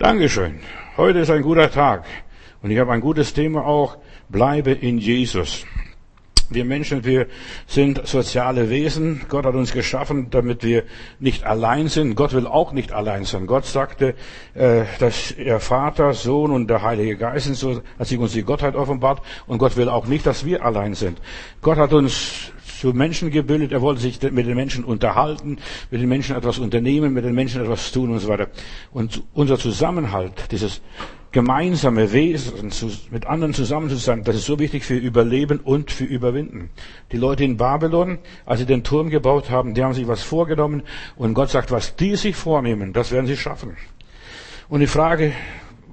Dankeschön. Heute ist ein guter Tag und ich habe ein gutes Thema auch. Bleibe in Jesus. Wir Menschen, wir sind soziale Wesen. Gott hat uns geschaffen, damit wir nicht allein sind. Gott will auch nicht allein sein. Gott sagte, äh, dass er Vater, Sohn und der Heilige Geist sind, so hat sich uns die Gottheit offenbart. Und Gott will auch nicht, dass wir allein sind. Gott hat uns zu Menschen gebildet. Er wollte sich mit den Menschen unterhalten, mit den Menschen etwas unternehmen, mit den Menschen etwas tun und so weiter. Und unser Zusammenhalt, dieses gemeinsame Wesen, mit anderen zusammen zu sein, das ist so wichtig für Überleben und für Überwinden. Die Leute in Babylon, als sie den Turm gebaut haben, die haben sich was vorgenommen und Gott sagt, was die sich vornehmen, das werden sie schaffen. Und die Frage,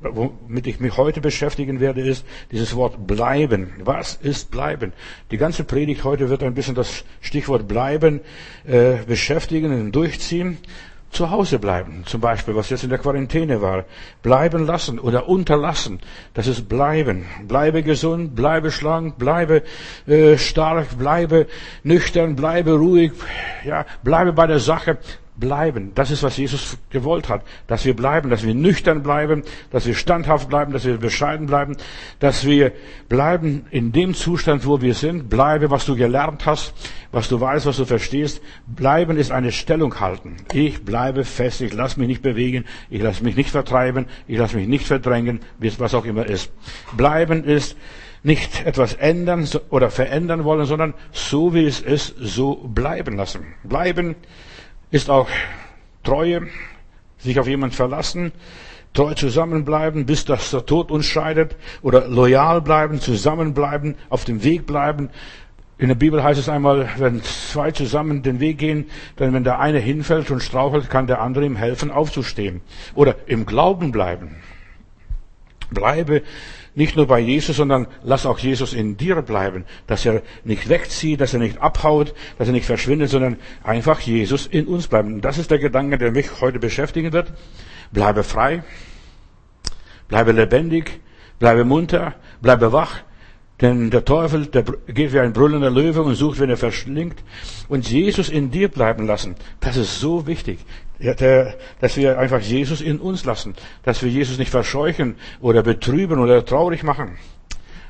womit ich mich heute beschäftigen werde, ist dieses Wort bleiben. Was ist bleiben? Die ganze Predigt heute wird ein bisschen das Stichwort bleiben äh, beschäftigen und durchziehen. Zu Hause bleiben, zum Beispiel, was jetzt in der Quarantäne war. Bleiben lassen oder unterlassen, das ist bleiben. Bleibe gesund, bleibe schlank, bleibe äh, stark, bleibe nüchtern, bleibe ruhig, ja, bleibe bei der Sache bleiben. Das ist, was Jesus gewollt hat. Dass wir bleiben, dass wir nüchtern bleiben, dass wir standhaft bleiben, dass wir bescheiden bleiben, dass wir bleiben in dem Zustand, wo wir sind. Bleibe, was du gelernt hast, was du weißt, was du verstehst. Bleiben ist eine Stellung halten. Ich bleibe fest, ich lasse mich nicht bewegen, ich lasse mich nicht vertreiben, ich lasse mich nicht verdrängen, was auch immer ist. Bleiben ist nicht etwas ändern oder verändern wollen, sondern so wie es ist, so bleiben lassen. Bleiben ist auch Treue, sich auf jemand verlassen, treu zusammenbleiben, bis das der Tod uns scheidet, oder loyal bleiben, zusammenbleiben, auf dem Weg bleiben. In der Bibel heißt es einmal, wenn zwei zusammen den Weg gehen, dann wenn der eine hinfällt und strauchelt, kann der andere ihm helfen, aufzustehen. Oder im Glauben bleiben. Bleibe nicht nur bei Jesus, sondern lass auch Jesus in dir bleiben, dass er nicht wegzieht, dass er nicht abhaut, dass er nicht verschwindet, sondern einfach Jesus in uns bleiben. Und das ist der Gedanke, der mich heute beschäftigen wird. Bleibe frei, bleibe lebendig, bleibe munter, bleibe wach, denn der Teufel, der geht wie ein brüllender Löwe und sucht, wenn er verschlingt. Und Jesus in dir bleiben lassen, das ist so wichtig. Dass wir einfach Jesus in uns lassen. Dass wir Jesus nicht verscheuchen oder betrüben oder traurig machen.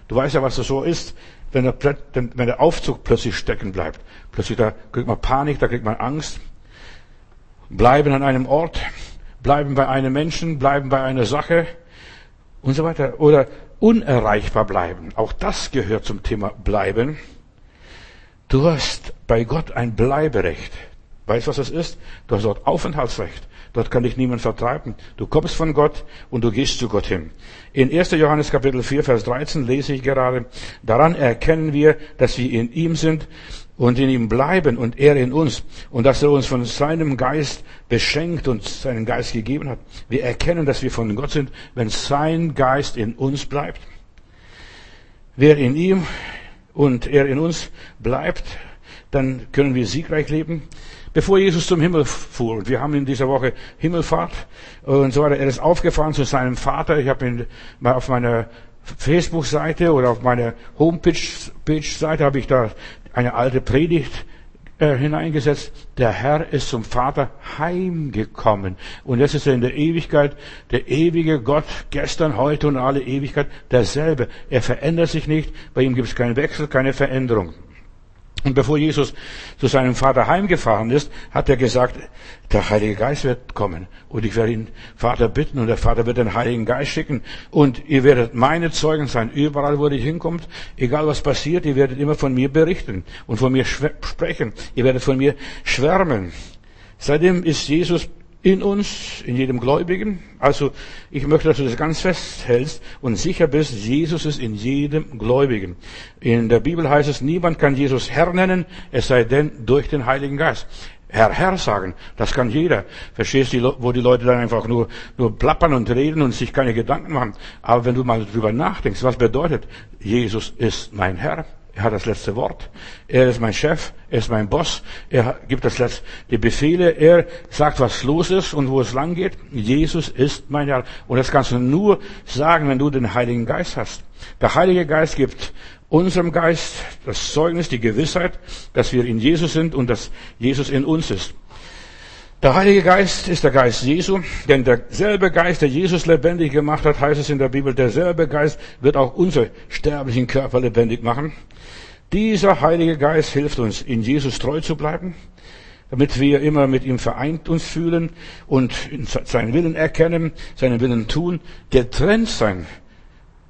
Du weißt ja, was das so ist, wenn der, wenn der Aufzug plötzlich stecken bleibt. Plötzlich, da kriegt man Panik, da kriegt man Angst. Bleiben an einem Ort, bleiben bei einem Menschen, bleiben bei einer Sache und so weiter. Oder unerreichbar bleiben. Auch das gehört zum Thema bleiben. Du hast bei Gott ein Bleiberecht. Weißt du, was das ist? Du hast dort Aufenthaltsrecht. Dort kann dich niemand vertreiben. Du kommst von Gott und du gehst zu Gott hin. In 1. Johannes Kapitel 4, Vers 13 lese ich gerade, daran erkennen wir, dass wir in ihm sind und in ihm bleiben und er in uns und dass er uns von seinem Geist beschenkt und seinen Geist gegeben hat. Wir erkennen, dass wir von Gott sind, wenn sein Geist in uns bleibt. Wer in ihm und er in uns bleibt, dann können wir siegreich leben. Bevor Jesus zum Himmel fuhr, und wir haben in dieser Woche Himmelfahrt und so weiter, er ist aufgefahren zu seinem Vater. Ich habe ihn mal auf meiner Facebook-Seite oder auf meiner Homepage-Seite habe ich da eine alte Predigt äh, hineingesetzt. Der Herr ist zum Vater heimgekommen. Und jetzt ist er in der Ewigkeit, der ewige Gott, gestern, heute und alle Ewigkeit, derselbe. Er verändert sich nicht, bei ihm gibt es keinen Wechsel, keine Veränderung. Und bevor Jesus zu seinem Vater heimgefahren ist, hat er gesagt, der Heilige Geist wird kommen und ich werde ihn Vater bitten und der Vater wird den Heiligen Geist schicken. Und ihr werdet meine Zeugen sein, überall wo ihr hinkommt, egal was passiert, ihr werdet immer von mir berichten und von mir sprechen, ihr werdet von mir schwärmen. Seitdem ist Jesus in uns, in jedem Gläubigen. Also ich möchte, dass du das ganz festhältst und sicher bist, Jesus ist in jedem Gläubigen. In der Bibel heißt es, niemand kann Jesus Herr nennen, es sei denn durch den Heiligen Geist. Herr, Herr sagen, das kann jeder. Verstehst du, wo die Leute dann einfach nur, nur plappern und reden und sich keine Gedanken machen. Aber wenn du mal drüber nachdenkst, was bedeutet, Jesus ist mein Herr, er hat das letzte Wort. Er ist mein Chef. Er ist mein Boss. Er gibt das letzte, die Befehle. Er sagt, was los ist und wo es lang geht. Jesus ist mein Herr. Und das kannst du nur sagen, wenn du den Heiligen Geist hast. Der Heilige Geist gibt unserem Geist das Zeugnis, die Gewissheit, dass wir in Jesus sind und dass Jesus in uns ist. Der Heilige Geist ist der Geist Jesu, denn derselbe Geist, der Jesus lebendig gemacht hat, heißt es in der Bibel, derselbe Geist wird auch unsere sterblichen Körper lebendig machen. Dieser Heilige Geist hilft uns, in Jesus treu zu bleiben, damit wir immer mit ihm vereint uns fühlen und seinen Willen erkennen, seinen Willen tun, getrennt sein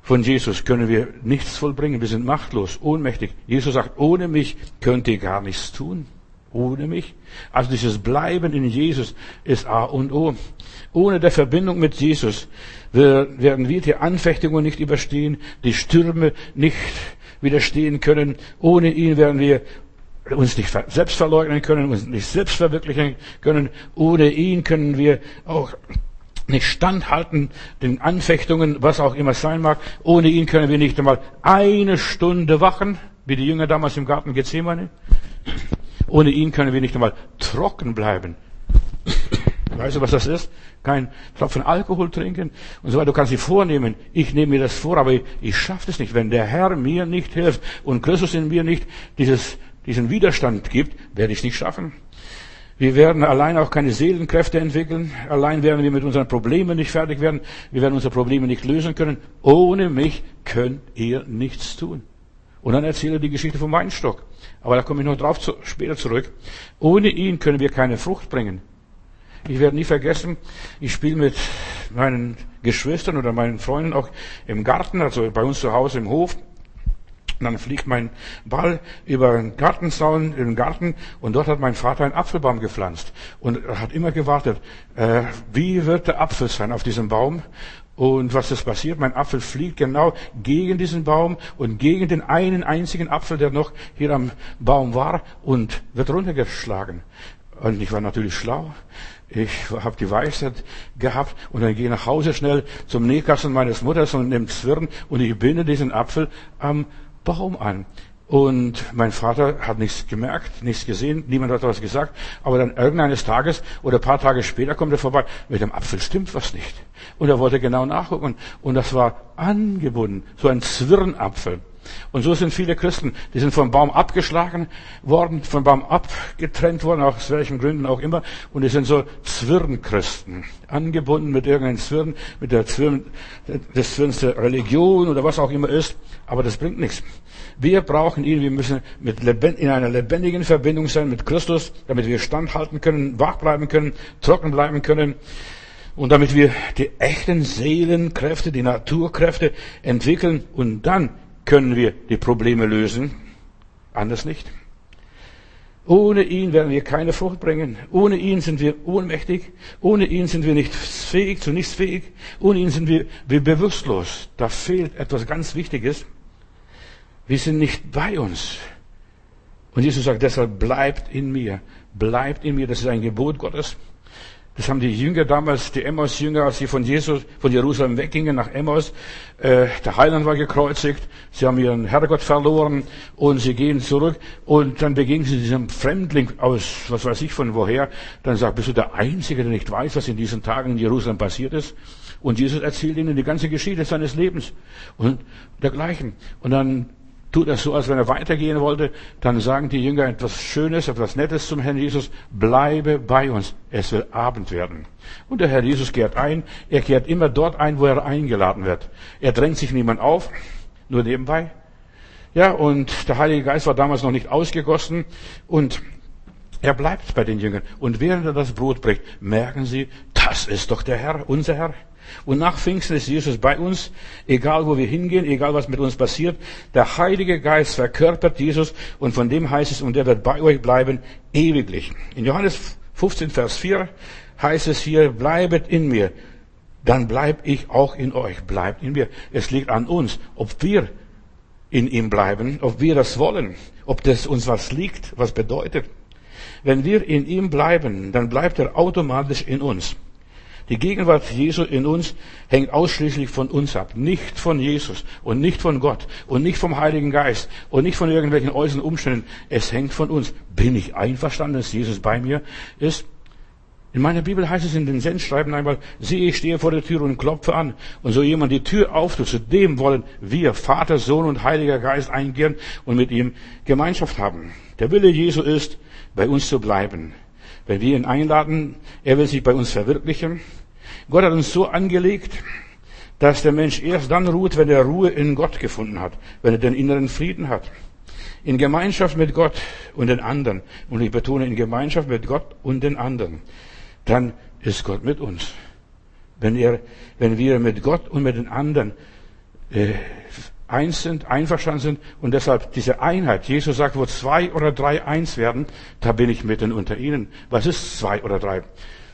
von Jesus können wir nichts vollbringen. Wir sind machtlos, ohnmächtig. Jesus sagt, ohne mich könnt ihr gar nichts tun ohne mich. Also dieses Bleiben in Jesus ist A und O. Ohne der Verbindung mit Jesus werden wir die Anfechtungen nicht überstehen, die Stürme nicht widerstehen können. Ohne ihn werden wir uns nicht selbst verleugnen können, uns nicht selbst verwirklichen können. Ohne ihn können wir auch nicht standhalten den Anfechtungen, was auch immer sein mag. Ohne ihn können wir nicht einmal eine Stunde wachen, wie die Jünger damals im Garten Gethsemane. Ohne ihn können wir nicht einmal trocken bleiben. Weißt du, was das ist? Kein Tropfen Alkohol trinken und so weiter. Du kannst dir vornehmen, ich nehme mir das vor, aber ich, ich schaffe es nicht. Wenn der Herr mir nicht hilft und Christus in mir nicht dieses, diesen Widerstand gibt, werde ich es nicht schaffen. Wir werden allein auch keine Seelenkräfte entwickeln. Allein werden wir mit unseren Problemen nicht fertig werden. Wir werden unsere Probleme nicht lösen können. Ohne mich könnt ihr nichts tun. Und dann erzählt er die Geschichte vom Weinstock. Aber da komme ich noch drauf zu, später zurück. Ohne ihn können wir keine Frucht bringen. Ich werde nie vergessen, ich spiele mit meinen Geschwistern oder meinen Freunden auch im Garten, also bei uns zu Hause im Hof. Und dann fliegt mein Ball über den Gartenzaun in den Garten und dort hat mein Vater einen Apfelbaum gepflanzt und er hat immer gewartet, äh, wie wird der Apfel sein auf diesem Baum? Und was ist passiert? Mein Apfel fliegt genau gegen diesen Baum und gegen den einen einzigen Apfel, der noch hier am Baum war und wird runtergeschlagen. Und ich war natürlich schlau. Ich habe die Weisheit gehabt und dann gehe ich nach Hause schnell zum Nähkasten meines Mutters und nehme Zwirn und ich binde diesen Apfel am Baum an. Und mein Vater hat nichts gemerkt, nichts gesehen, niemand hat was gesagt. Aber dann irgendeines Tages oder ein paar Tage später kommt er vorbei, mit dem Apfel stimmt was nicht. Und er wollte genau nachgucken. Und das war angebunden, so ein Zwirnapfel. Und so sind viele Christen, die sind vom Baum abgeschlagen worden, vom Baum abgetrennt worden, aus welchen Gründen auch immer. Und die sind so Zwirnchristen, angebunden mit irgendeinem Zwirn, mit der Zwirn, des Zwirns der Religion oder was auch immer ist. Aber das bringt nichts. Wir brauchen ihn, wir müssen mit in einer lebendigen Verbindung sein mit Christus, damit wir standhalten können, wach bleiben können, trocken bleiben können und damit wir die echten Seelenkräfte, die Naturkräfte entwickeln und dann können wir die Probleme lösen. Anders nicht. Ohne ihn werden wir keine Frucht bringen. Ohne ihn sind wir ohnmächtig. Ohne ihn sind wir nicht fähig, zu nichts fähig. Ohne ihn sind wir, wir bewusstlos. Da fehlt etwas ganz Wichtiges. Wir sind nicht bei uns. Und Jesus sagt deshalb, bleibt in mir. Bleibt in mir. Das ist ein Gebot Gottes. Das haben die Jünger damals, die Emmaus-Jünger, als sie von Jesus, von Jerusalem weggingen nach Emmaus. Äh, der Heiland war gekreuzigt. Sie haben ihren Herrgott verloren und sie gehen zurück und dann begegnen sie diesem Fremdling aus, was weiß ich von woher. Dann sagt, bist du der Einzige, der nicht weiß, was in diesen Tagen in Jerusalem passiert ist? Und Jesus erzählt ihnen die ganze Geschichte seines Lebens und dergleichen. Und dann tut er so, als wenn er weitergehen wollte, dann sagen die Jünger etwas Schönes, etwas Nettes zum Herrn Jesus, bleibe bei uns, es wird Abend werden. Und der Herr Jesus kehrt ein, er kehrt immer dort ein, wo er eingeladen wird. Er drängt sich niemand auf, nur nebenbei. Ja, und der Heilige Geist war damals noch nicht ausgegossen und er bleibt bei den Jüngern. Und während er das Brot bricht, merken sie, das ist doch der Herr, unser Herr. Und nach Pfingsten ist Jesus bei uns, egal wo wir hingehen, egal was mit uns passiert. Der Heilige Geist verkörpert Jesus und von dem heißt es, und er wird bei euch bleiben ewiglich. In Johannes 15, Vers 4 heißt es hier, bleibet in mir, dann bleib ich auch in euch, bleibt in mir. Es liegt an uns, ob wir in ihm bleiben, ob wir das wollen, ob das uns was liegt, was bedeutet. Wenn wir in ihm bleiben, dann bleibt er automatisch in uns. Die Gegenwart Jesu in uns hängt ausschließlich von uns ab, nicht von Jesus und nicht von Gott und nicht vom Heiligen Geist und nicht von irgendwelchen äußeren Umständen. Es hängt von uns. Bin ich einverstanden, dass Jesus bei mir ist? In meiner Bibel heißt es in den Sendschreiben einmal, siehe, ich stehe vor der Tür und klopfe an. Und so jemand die Tür auftut, zu dem wollen wir, Vater, Sohn und Heiliger Geist eingehen und mit ihm Gemeinschaft haben. Der Wille Jesu ist, bei uns zu bleiben. Wenn wir ihn einladen, er will sich bei uns verwirklichen. Gott hat uns so angelegt, dass der Mensch erst dann ruht, wenn er Ruhe in Gott gefunden hat, wenn er den inneren Frieden hat. In Gemeinschaft mit Gott und den anderen, und ich betone in Gemeinschaft mit Gott und den anderen, dann ist Gott mit uns. Wenn, er, wenn wir mit Gott und mit den anderen äh, eins sind, einverstanden sind und deshalb diese Einheit. Jesus sagt, wo zwei oder drei eins werden, da bin ich mitten unter ihnen. Was ist zwei oder drei?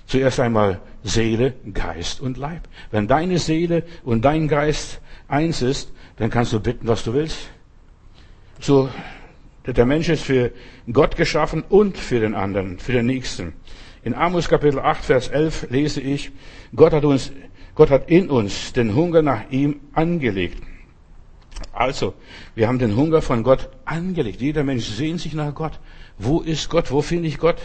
Zuerst einmal Seele, Geist und Leib. Wenn deine Seele und dein Geist eins ist, dann kannst du bitten, was du willst. So, der Mensch ist für Gott geschaffen und für den anderen, für den Nächsten. In Amos Kapitel 8, Vers 11 lese ich, Gott hat uns, Gott hat in uns den Hunger nach ihm angelegt. Also, wir haben den Hunger von Gott angelegt. Jeder Mensch sehnt sich nach Gott. Wo ist Gott? Wo finde ich Gott?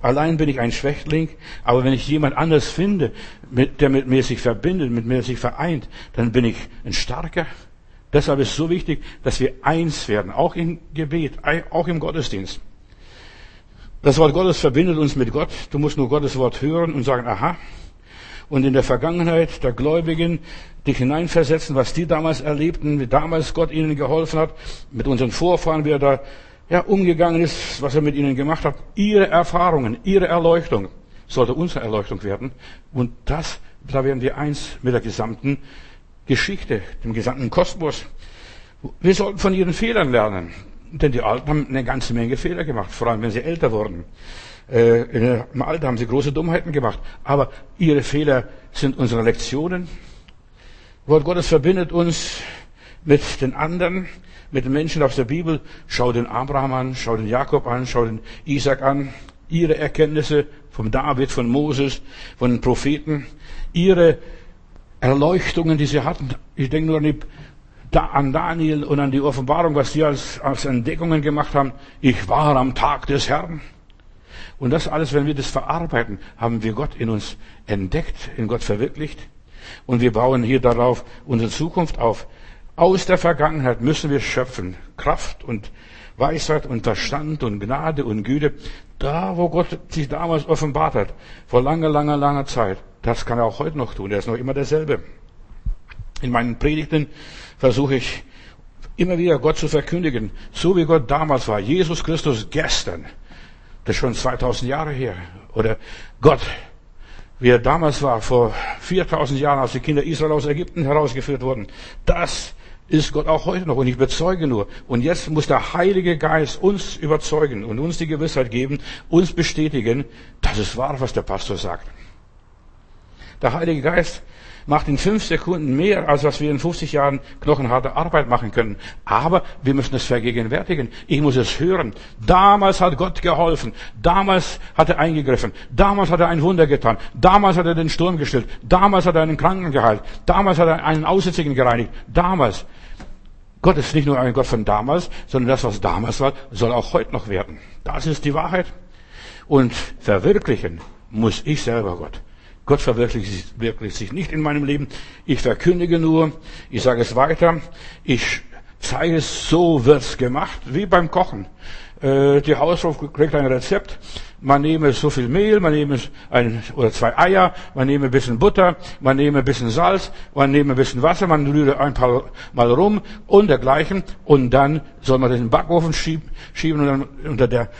Allein bin ich ein Schwächling, aber wenn ich jemand anders finde, der mit mir sich verbindet, mit mir sich vereint, dann bin ich ein Starker. Deshalb ist es so wichtig, dass wir eins werden, auch im Gebet, auch im Gottesdienst. Das Wort Gottes verbindet uns mit Gott. Du musst nur Gottes Wort hören und sagen, aha. Und in der Vergangenheit der Gläubigen dich hineinversetzen, was die damals erlebten, wie damals Gott ihnen geholfen hat, mit unseren Vorfahren, wie er da ja, umgegangen ist, was er mit ihnen gemacht hat. Ihre Erfahrungen, ihre Erleuchtung sollte unsere Erleuchtung werden. Und das, da werden wir eins mit der gesamten Geschichte, dem gesamten Kosmos. Wir sollten von ihren Fehlern lernen. Denn die Alten haben eine ganze Menge Fehler gemacht, vor allem wenn sie älter wurden. Äh, Im Alter haben sie große Dummheiten gemacht. Aber ihre Fehler sind unsere Lektionen, Wort Gottes verbindet uns mit den anderen, mit den Menschen aus der Bibel. Schau den Abraham an, schau den Jakob an, schau den Isaac an. Ihre Erkenntnisse vom David, von Moses, von den Propheten, ihre Erleuchtungen, die sie hatten. Ich denke nur an, die, an Daniel und an die Offenbarung, was sie als, als Entdeckungen gemacht haben. Ich war am Tag des Herrn. Und das alles, wenn wir das verarbeiten, haben wir Gott in uns entdeckt, in Gott verwirklicht. Und wir bauen hier darauf unsere Zukunft auf. Aus der Vergangenheit müssen wir schöpfen. Kraft und Weisheit und Verstand und Gnade und Güte. Da, wo Gott sich damals offenbart hat, vor langer, langer, langer Zeit. Das kann er auch heute noch tun. Er ist noch immer derselbe. In meinen Predigten versuche ich immer wieder Gott zu verkündigen, so wie Gott damals war. Jesus Christus gestern. Das ist schon 2000 Jahre her. Oder Gott wie er damals war, vor 4000 Jahren, als die Kinder Israel aus Ägypten herausgeführt wurden. Das ist Gott auch heute noch und ich bezeuge nur. Und jetzt muss der Heilige Geist uns überzeugen und uns die Gewissheit geben, uns bestätigen, dass es wahr, was der Pastor sagt. Der Heilige Geist macht in fünf Sekunden mehr, als was wir in 50 Jahren knochenharte Arbeit machen können. Aber wir müssen es vergegenwärtigen. Ich muss es hören. Damals hat Gott geholfen. Damals hat er eingegriffen. Damals hat er ein Wunder getan. Damals hat er den Sturm gestillt. Damals hat er einen Kranken geheilt. Damals hat er einen Aussätzigen gereinigt. Damals. Gott ist nicht nur ein Gott von damals, sondern das, was damals war, soll auch heute noch werden. Das ist die Wahrheit. Und verwirklichen muss ich selber Gott. Gott verwirklicht sich nicht in meinem Leben. Ich verkündige nur, ich sage es weiter, ich zeige es, so wird's gemacht, wie beim Kochen. Äh, die Hausfrau kriegt ein Rezept, man nehme so viel Mehl, man nehme ein oder zwei Eier, man nehme ein bisschen Butter, man nehme ein bisschen Salz, man nehme ein bisschen Wasser, man rühre ein paar Mal rum und dergleichen und dann soll man den Backofen schieben, schieben und dann unter der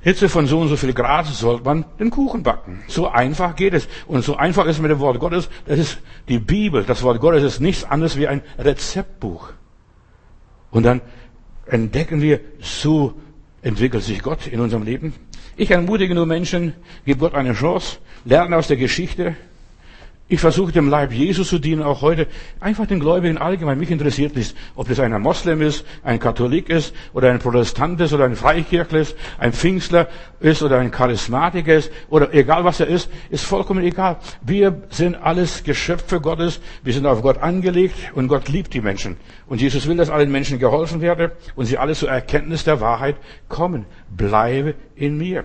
Hitze von so und so viel Grad sollte man den Kuchen backen. So einfach geht es. Und so einfach ist es mit dem Wort Gottes. Das ist die Bibel. Das Wort Gottes ist nichts anderes wie ein Rezeptbuch. Und dann entdecken wir, so entwickelt sich Gott in unserem Leben. Ich ermutige nur Menschen, gib Gott eine Chance, lerne aus der Geschichte, ich versuche dem Leib Jesus zu dienen, auch heute. Einfach den Gläubigen allgemein. Mich interessiert nicht, ob das ein Moslem ist, ein Katholik ist, oder ein Protestant ist, oder ein Freikirchler ist, ein Pfingstler ist, oder ein Charismatiker ist, oder egal was er ist, ist vollkommen egal. Wir sind alles Geschöpfe Gottes. Wir sind auf Gott angelegt und Gott liebt die Menschen. Und Jesus will, dass allen Menschen geholfen werde und sie alle zur Erkenntnis der Wahrheit kommen. Bleibe in mir.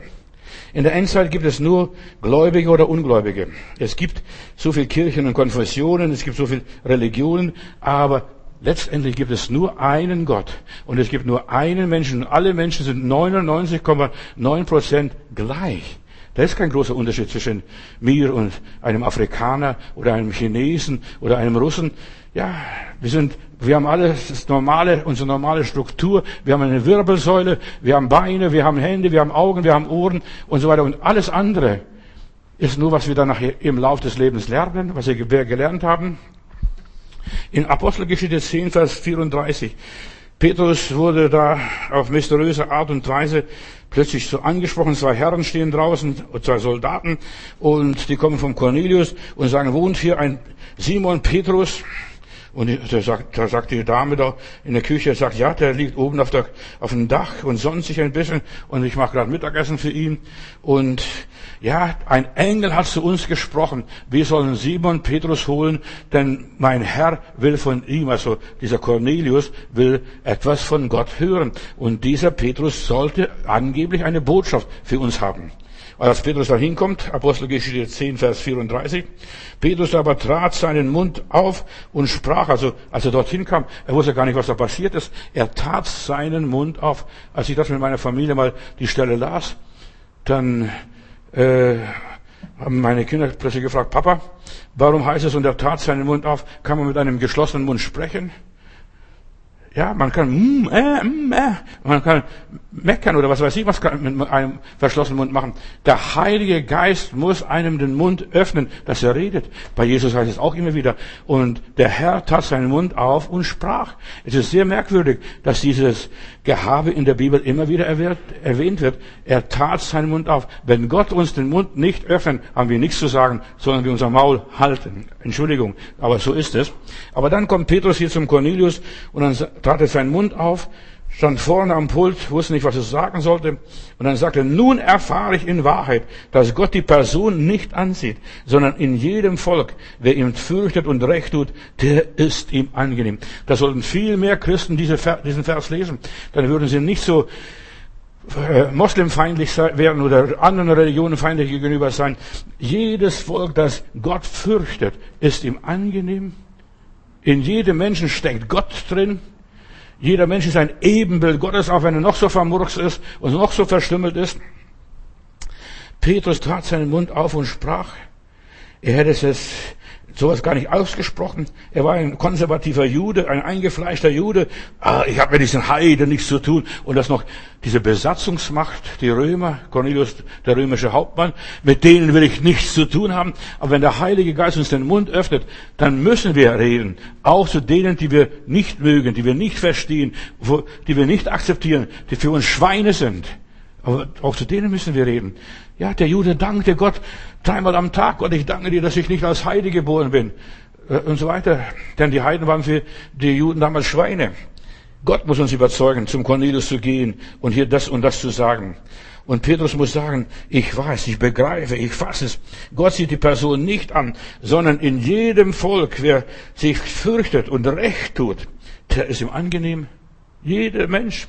In der Endzeit gibt es nur Gläubige oder Ungläubige. Es gibt so viel Kirchen und Konfessionen, es gibt so viel Religionen, aber letztendlich gibt es nur einen Gott und es gibt nur einen Menschen alle Menschen sind 99,9 Prozent gleich. Da ist kein großer Unterschied zwischen mir und einem Afrikaner oder einem Chinesen oder einem Russen. Ja, wir sind, wir haben alles normale, unsere normale Struktur. Wir haben eine Wirbelsäule, wir haben Beine, wir haben Hände, wir haben Augen, wir haben Ohren und so weiter. Und alles andere ist nur, was wir dann im Lauf des Lebens lernen, was wir gelernt haben. In Apostelgeschichte 10, Vers 34. Petrus wurde da auf mysteriöse Art und Weise plötzlich so angesprochen. Zwei Herren stehen draußen, zwei Soldaten, und die kommen vom Cornelius und sagen, wohnt hier ein Simon Petrus? Und da sagt, da sagt die Dame da in der Küche, sagt, ja, der liegt oben auf, der, auf dem Dach und sonnt sich ein bisschen und ich mache gerade Mittagessen für ihn. Und ja, ein Engel hat zu uns gesprochen, wir sollen Simon Petrus holen, denn mein Herr will von ihm, also dieser Cornelius, will etwas von Gott hören. Und dieser Petrus sollte angeblich eine Botschaft für uns haben. Als Petrus da hinkommt, Apostelgeschichte 10, Vers 34, Petrus aber trat seinen Mund auf und sprach, also als er dorthin kam, er wusste gar nicht, was da passiert ist, er tat seinen Mund auf. Als ich das mit meiner Familie mal die Stelle las, dann äh, haben meine Kinder plötzlich gefragt, Papa, warum heißt es, und er tat seinen Mund auf, kann man mit einem geschlossenen Mund sprechen? Ja, man kann, mm, äh, mm, äh, man kann meckern oder was weiß ich, was kann mit einem verschlossenen Mund machen. Der Heilige Geist muss einem den Mund öffnen, dass er redet. Bei Jesus heißt es auch immer wieder. Und der Herr tat seinen Mund auf und sprach. Es ist sehr merkwürdig, dass dieses Gehabe in der Bibel immer wieder erwähnt wird. Er tat seinen Mund auf. Wenn Gott uns den Mund nicht öffnet, haben wir nichts zu sagen, sondern wir unser Maul halten. Entschuldigung, aber so ist es. Aber dann kommt Petrus hier zum Cornelius und dann tat er seinen Mund auf, stand vorne am Pult, wusste nicht, was er sagen sollte. Und dann sagte nun erfahre ich in Wahrheit, dass Gott die Person nicht ansieht, sondern in jedem Volk, wer ihm fürchtet und recht tut, der ist ihm angenehm. Da sollten viel mehr Christen diesen Vers lesen. Dann würden sie nicht so äh, moslemfeindlich werden oder anderen Religionen feindlich gegenüber sein. Jedes Volk, das Gott fürchtet, ist ihm angenehm. In jedem Menschen steckt Gott drin. Jeder Mensch ist ein Ebenbild Gottes, auch wenn er noch so vermurks ist und noch so verstümmelt ist. Petrus tat seinen Mund auf und sprach. Er hätte es sowas gar nicht ausgesprochen. Er war ein konservativer Jude, ein eingefleischter Jude. Ah, ich habe mit diesen Heiden nichts zu tun. Und das noch diese Besatzungsmacht, die Römer, Cornelius, der römische Hauptmann, mit denen will ich nichts zu tun haben. Aber wenn der Heilige Geist uns den Mund öffnet, dann müssen wir reden. Auch zu denen, die wir nicht mögen, die wir nicht verstehen, die wir nicht akzeptieren, die für uns Schweine sind. Aber auch zu denen müssen wir reden. Ja, der Jude dankte Gott dreimal am Tag. Gott, ich danke dir, dass ich nicht als Heide geboren bin. Äh, und so weiter. Denn die Heiden waren für die Juden damals Schweine. Gott muss uns überzeugen, zum Cornelius zu gehen und hier das und das zu sagen. Und Petrus muss sagen, ich weiß, ich begreife, ich fasse es. Gott sieht die Person nicht an, sondern in jedem Volk, wer sich fürchtet und recht tut, der ist ihm angenehm. Jeder Mensch.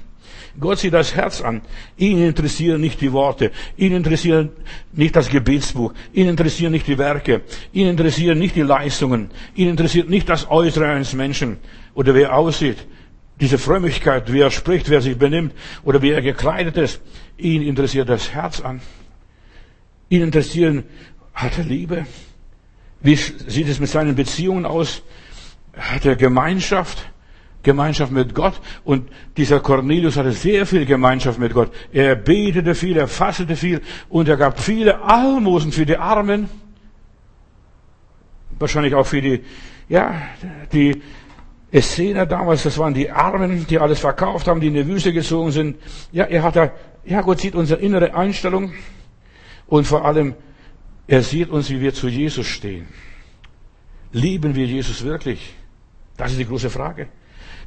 Gott sieht das Herz an. Ihn interessieren nicht die Worte. Ihn interessiert nicht das Gebetsbuch. Ihn interessieren nicht die Werke. Ihn interessieren nicht die Leistungen. Ihn interessiert nicht das Äußere eines Menschen oder wie er aussieht. Diese Frömmigkeit, wie er spricht, wer sich benimmt oder wie er gekleidet ist. Ihn interessiert das Herz an. Ihn interessieren, hat er Liebe? Wie sieht es mit seinen Beziehungen aus? Hat er Gemeinschaft? Gemeinschaft mit Gott. Und dieser Cornelius hatte sehr viel Gemeinschaft mit Gott. Er betete viel, er fastete viel und er gab viele Almosen für die Armen. Wahrscheinlich auch für die, ja, die Essener damals, das waren die Armen, die alles verkauft haben, die in die Wüste gezogen sind. Ja, er hat da, ja, Gott sieht unsere innere Einstellung und vor allem, er sieht uns, wie wir zu Jesus stehen. Lieben wir Jesus wirklich? Das ist die große Frage.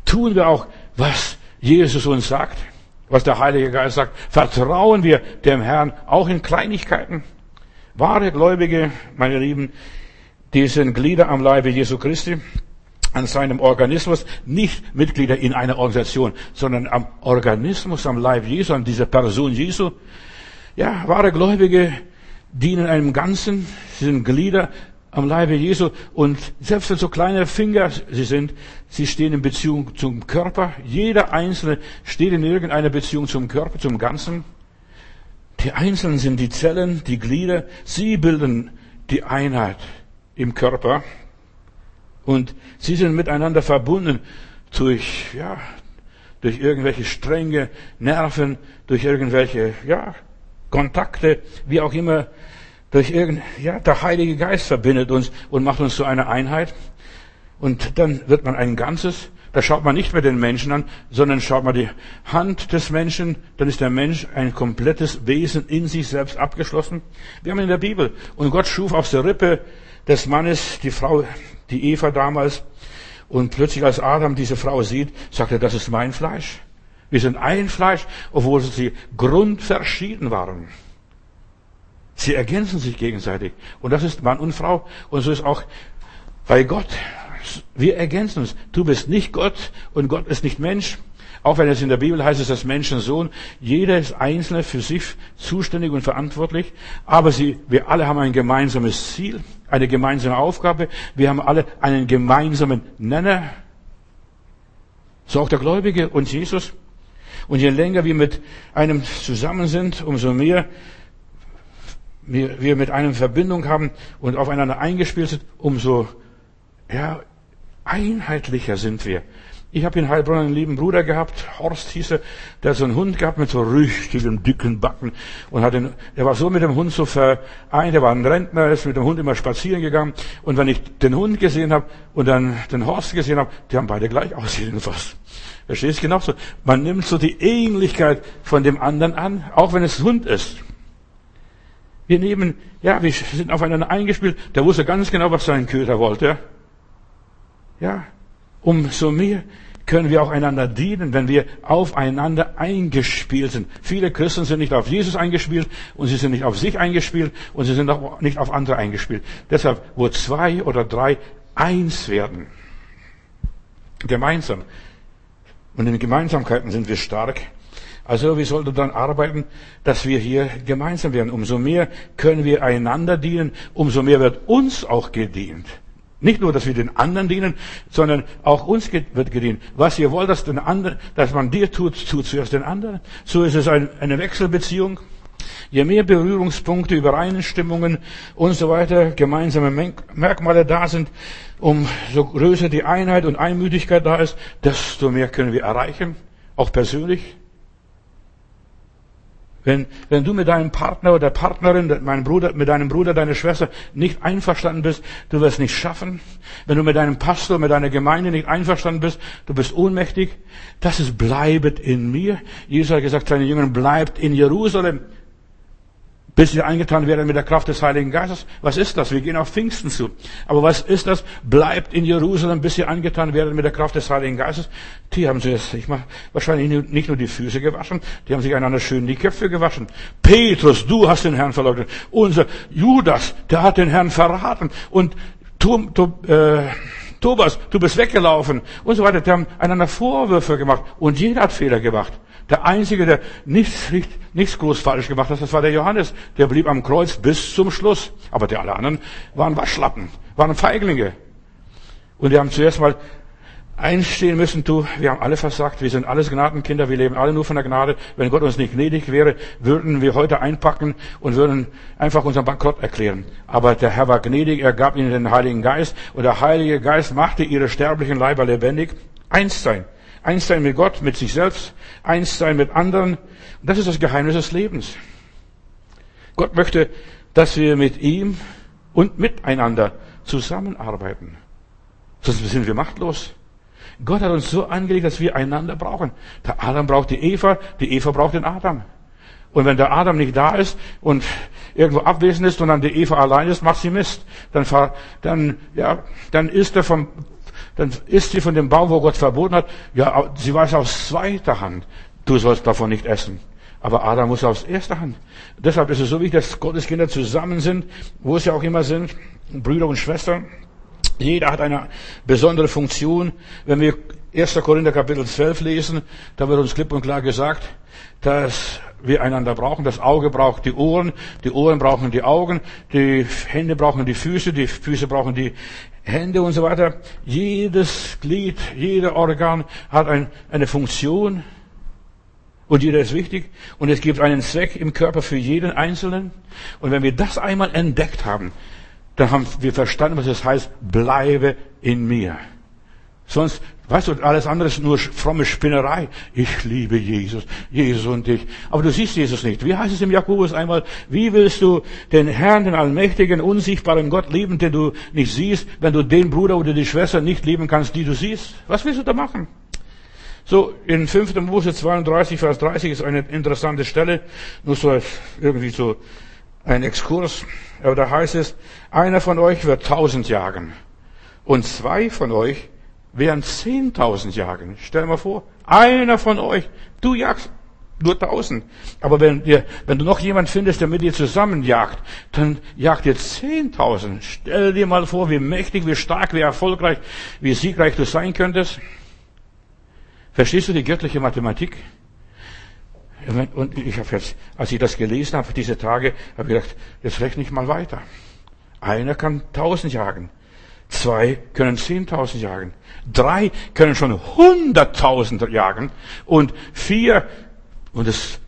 Tun wir auch, was Jesus uns sagt, was der Heilige Geist sagt? Vertrauen wir dem Herrn auch in Kleinigkeiten? Wahre Gläubige, meine Lieben, die sind Glieder am Leibe Jesu Christi, an seinem Organismus, nicht Mitglieder in einer Organisation, sondern am Organismus, am Leib Jesu, an dieser Person Jesu. Ja, wahre Gläubige dienen einem Ganzen, sind Glieder am Leibe Jesu. Und selbst wenn so kleine Finger sie sind, sie stehen in Beziehung zum Körper. Jeder Einzelne steht in irgendeiner Beziehung zum Körper, zum Ganzen. Die Einzelnen sind die Zellen, die Glieder. Sie bilden die Einheit im Körper. Und sie sind miteinander verbunden durch, ja, durch irgendwelche Stränge, Nerven, durch irgendwelche, ja, Kontakte, wie auch immer, durch irgend, ja, der Heilige Geist verbindet uns und macht uns zu einer Einheit. Und dann wird man ein Ganzes. Da schaut man nicht mehr den Menschen an, sondern schaut man die Hand des Menschen, dann ist der Mensch ein komplettes Wesen in sich selbst abgeschlossen. Wir haben in der Bibel, und Gott schuf aus der Rippe des Mannes die Frau, die Eva damals, und plötzlich als Adam diese Frau sieht, sagt er, das ist mein Fleisch. Wir sind ein Fleisch, obwohl sie grundverschieden waren. Sie ergänzen sich gegenseitig. Und das ist Mann und Frau. Und so ist auch bei Gott. Wir ergänzen uns. Du bist nicht Gott und Gott ist nicht Mensch. Auch wenn es in der Bibel heißt, es ist Menschensohn. Jeder ist einzelne für sich zuständig und verantwortlich. Aber sie, wir alle haben ein gemeinsames Ziel, eine gemeinsame Aufgabe. Wir haben alle einen gemeinsamen Nenner. So auch der Gläubige und Jesus. Und je länger wir mit einem zusammen sind, umso mehr wir mit einem Verbindung haben und aufeinander eingespielt sind, umso ja, einheitlicher sind wir. Ich habe in Heilbronn einen lieben Bruder gehabt, Horst hieß er, der hat so einen Hund gehabt mit so richtigen dicken Backen und hat den, der war so mit dem Hund so vereint, der war ein Rentner, ist mit dem Hund immer spazieren gegangen und wenn ich den Hund gesehen habe und dann den Horst gesehen habe, die haben beide gleich ausgesehen fast. Verstehst du genauso? Man nimmt so die Ähnlichkeit von dem anderen an, auch wenn es Hund ist. Wir nehmen, ja, wir sind aufeinander eingespielt. Der wusste ganz genau, was sein Köter wollte. Ja, umso mehr können wir auch einander dienen, wenn wir aufeinander eingespielt sind. Viele Christen sind nicht auf Jesus eingespielt und sie sind nicht auf sich eingespielt und sie sind auch nicht auf andere eingespielt. Deshalb, wo zwei oder drei eins werden, gemeinsam, und in Gemeinsamkeiten sind wir stark. Also wie sollten wir dann arbeiten, dass wir hier gemeinsam werden? Umso mehr können wir einander dienen, umso mehr wird uns auch gedient. Nicht nur, dass wir den anderen dienen, sondern auch uns wird gedient. Was ihr wollt, dass, den anderen, dass man dir tut, tut zuerst den anderen. So ist es eine Wechselbeziehung. Je mehr Berührungspunkte, Übereinstimmungen und so weiter, gemeinsame Merkmale da sind, umso größer die Einheit und Einmütigkeit da ist, desto mehr können wir erreichen, auch persönlich. Wenn, wenn du mit deinem Partner oder Partnerin, mein Bruder, mit deinem Bruder, deiner Schwester nicht einverstanden bist, du wirst nicht schaffen. Wenn du mit deinem Pastor, mit deiner Gemeinde nicht einverstanden bist, du bist ohnmächtig. Das ist bleibet in mir. Jesus hat gesagt, seine Jüngern bleibt in Jerusalem bis sie eingetan werden mit der Kraft des Heiligen Geistes. Was ist das? Wir gehen auf Pfingsten zu. Aber was ist das? Bleibt in Jerusalem, bis sie angetan werden mit der Kraft des Heiligen Geistes. Die haben sich, ich mach, wahrscheinlich nicht nur die Füße gewaschen, die haben sich einander schön die Köpfe gewaschen. Petrus, du hast den Herrn verleugnet. Unser Judas, der hat den Herrn verraten. Und tu, tu, äh, Thomas, du bist weggelaufen und so weiter. Die haben einander Vorwürfe gemacht und jeder hat Fehler gemacht. Der Einzige, der nichts, nichts groß falsch gemacht hat, das war der Johannes. Der blieb am Kreuz bis zum Schluss. Aber die alle anderen waren Waschlappen, waren Feiglinge. Und die haben zuerst mal einstehen müssen, du, wir haben alle versagt, wir sind alles Gnadenkinder, wir leben alle nur von der Gnade. Wenn Gott uns nicht gnädig wäre, würden wir heute einpacken und würden einfach unseren Bankrott erklären. Aber der Herr war gnädig, er gab ihnen den Heiligen Geist und der Heilige Geist machte ihre sterblichen Leiber lebendig. Eins sein. Eins sein mit Gott, mit sich selbst, eins sein mit anderen. Und das ist das Geheimnis des Lebens. Gott möchte, dass wir mit ihm und miteinander zusammenarbeiten. Sonst sind wir machtlos. Gott hat uns so angelegt, dass wir einander brauchen. Der Adam braucht die Eva, die Eva braucht den Adam. Und wenn der Adam nicht da ist und irgendwo abwesend ist und dann die Eva allein ist, macht sie Mist. Dann, dann, ja, dann ist er vom dann isst sie von dem Baum, wo Gott verboten hat. Ja, sie weiß aus zweiter Hand, du sollst davon nicht essen. Aber Adam muss aus erster Hand. Deshalb ist es so wichtig, dass Gottes Kinder zusammen sind, wo sie auch immer sind, Brüder und Schwestern. Jeder hat eine besondere Funktion. Wenn wir 1. Korinther Kapitel 12 lesen, da wird uns klipp und klar gesagt, dass wir einander brauchen. Das Auge braucht die Ohren, die Ohren brauchen die Augen, die Hände brauchen die Füße, die Füße brauchen die Hände und so weiter. Jedes Glied, jeder Organ hat ein, eine Funktion. Und jeder ist wichtig. Und es gibt einen Zweck im Körper für jeden Einzelnen. Und wenn wir das einmal entdeckt haben, dann haben wir verstanden, was es heißt, bleibe in mir. Sonst, weißt du, alles andere ist nur fromme Spinnerei. Ich liebe Jesus, Jesus und dich. Aber du siehst Jesus nicht. Wie heißt es im Jakobus einmal? Wie willst du den Herrn, den allmächtigen, unsichtbaren Gott lieben, den du nicht siehst, wenn du den Bruder oder die Schwester nicht lieben kannst, die du siehst? Was willst du da machen? So, in 5. Mose 32, Vers 30 ist eine interessante Stelle. Nur so irgendwie so ein Exkurs. Aber da heißt es, einer von euch wird tausend jagen. Und zwei von euch wären 10.000 jagen. Stell dir mal vor, einer von euch, du jagst nur tausend. Aber wenn, dir, wenn du noch jemand findest, der mit dir zusammen jagt, dann jagt ihr 10.000. Stell dir mal vor, wie mächtig, wie stark, wie erfolgreich, wie siegreich du sein könntest. Verstehst du die göttliche Mathematik? Und ich habe jetzt, als ich das gelesen habe, diese Tage, habe ich gedacht, jetzt rechne ich mal weiter. Einer kann tausend jagen. Zwei können zehntausend jagen. Drei können schon hunderttausend jagen. Und vier, und das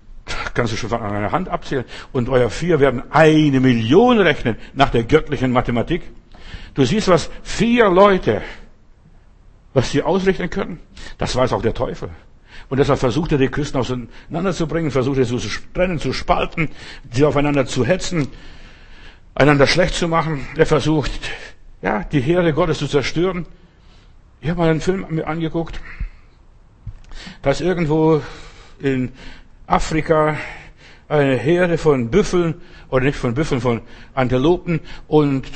kannst du schon an einer Hand abzählen, und euer vier werden eine Million rechnen nach der göttlichen Mathematik. Du siehst, was vier Leute, was sie ausrechnen können, das weiß auch der Teufel. Und deshalb versucht er, die Christen auseinanderzubringen, versucht er sie zu trennen, zu spalten, sie aufeinander zu hetzen, einander schlecht zu machen. Er versucht, ja, die Heere Gottes zu zerstören. Ich habe mal einen Film mir angeguckt. Da ist irgendwo in Afrika eine Herde von Büffeln, oder nicht von Büffeln, von Antilopen und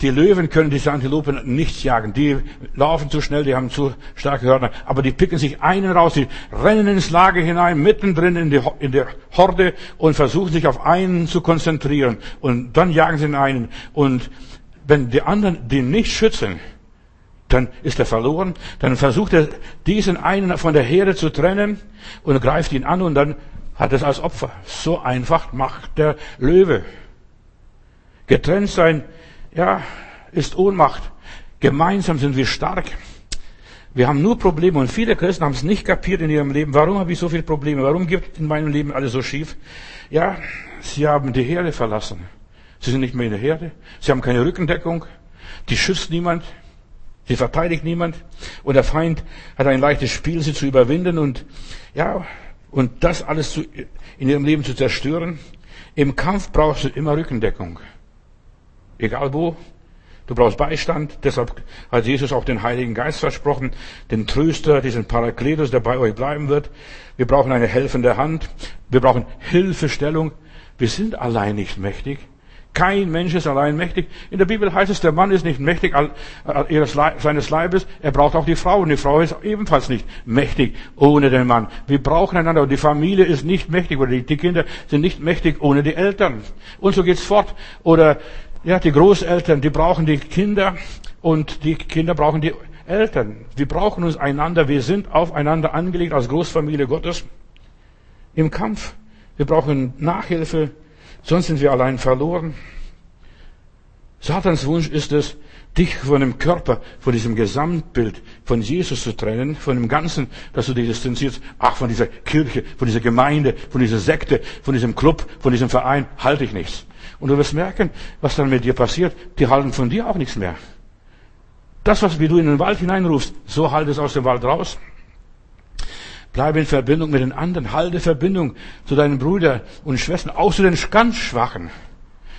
die Löwen können diese Antilopen nicht jagen. Die laufen zu schnell, die haben zu starke Hörner. Aber die picken sich einen raus, die rennen ins Lager hinein, mittendrin in die, in die Horde und versuchen sich auf einen zu konzentrieren. Und dann jagen sie einen. Und wenn die anderen den nicht schützen, dann ist er verloren. Dann versucht er, diesen einen von der Herde zu trennen und greift ihn an und dann hat es als Opfer. So einfach macht der Löwe. Getrennt sein, ja, ist Ohnmacht. Gemeinsam sind wir stark. Wir haben nur Probleme und viele Christen haben es nicht kapiert in ihrem Leben. Warum habe ich so viele Probleme? Warum gibt in meinem Leben alles so schief? Ja, sie haben die Herde verlassen. Sie sind nicht mehr in der Herde. Sie haben keine Rückendeckung. Die schützt niemand. Sie verteidigt niemand. Und der Feind hat ein leichtes Spiel, sie zu überwinden und, ja, und das alles zu, in ihrem Leben zu zerstören. Im Kampf brauchst du immer Rückendeckung. Egal wo. Du brauchst Beistand. Deshalb hat Jesus auch den Heiligen Geist versprochen, den Tröster, diesen Parakletus, der bei euch bleiben wird. Wir brauchen eine helfende Hand. Wir brauchen Hilfestellung. Wir sind allein nicht mächtig. Kein Mensch ist allein mächtig. In der Bibel heißt es, der Mann ist nicht mächtig seines Leibes. Er braucht auch die Frau. Und die Frau ist ebenfalls nicht mächtig ohne den Mann. Wir brauchen einander. Und die Familie ist nicht mächtig. Oder die Kinder sind nicht mächtig ohne die Eltern. Und so geht's fort. Oder, ja, die Großeltern, die brauchen die Kinder. Und die Kinder brauchen die Eltern. Wir brauchen uns einander. Wir sind aufeinander angelegt als Großfamilie Gottes. Im Kampf. Wir brauchen Nachhilfe. Sonst sind wir allein verloren. Satans Wunsch ist es, dich von dem Körper, von diesem Gesamtbild von Jesus zu trennen, von dem Ganzen, dass du dich distanzierst. Ach, von dieser Kirche, von dieser Gemeinde, von dieser Sekte, von diesem Club, von diesem Verein halte ich nichts. Und du wirst merken, was dann mit dir passiert. Die halten von dir auch nichts mehr. Das, was wie du in den Wald hineinrufst, so halt es aus dem Wald raus. Bleibe in Verbindung mit den anderen. Halte Verbindung zu deinen Brüdern und Schwestern, auch zu den ganz Schwachen.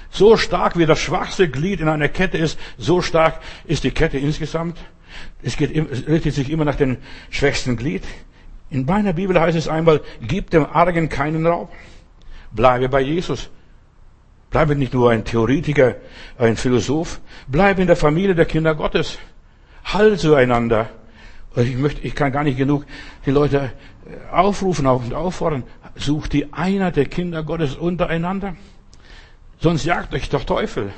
So stark wie das schwachste Glied in einer Kette ist, so stark ist die Kette insgesamt. Es, geht, es richtet sich immer nach dem schwächsten Glied. In meiner Bibel heißt es einmal, gib dem Argen keinen Raub. Bleibe bei Jesus. Bleibe nicht nur ein Theoretiker, ein Philosoph. Bleibe in der Familie der Kinder Gottes. Halte zueinander. Ich möchte, ich kann gar nicht genug die Leute äh, aufrufen und auffordern. Sucht die Einheit der Kinder Gottes untereinander. Sonst jagt euch doch Teufel.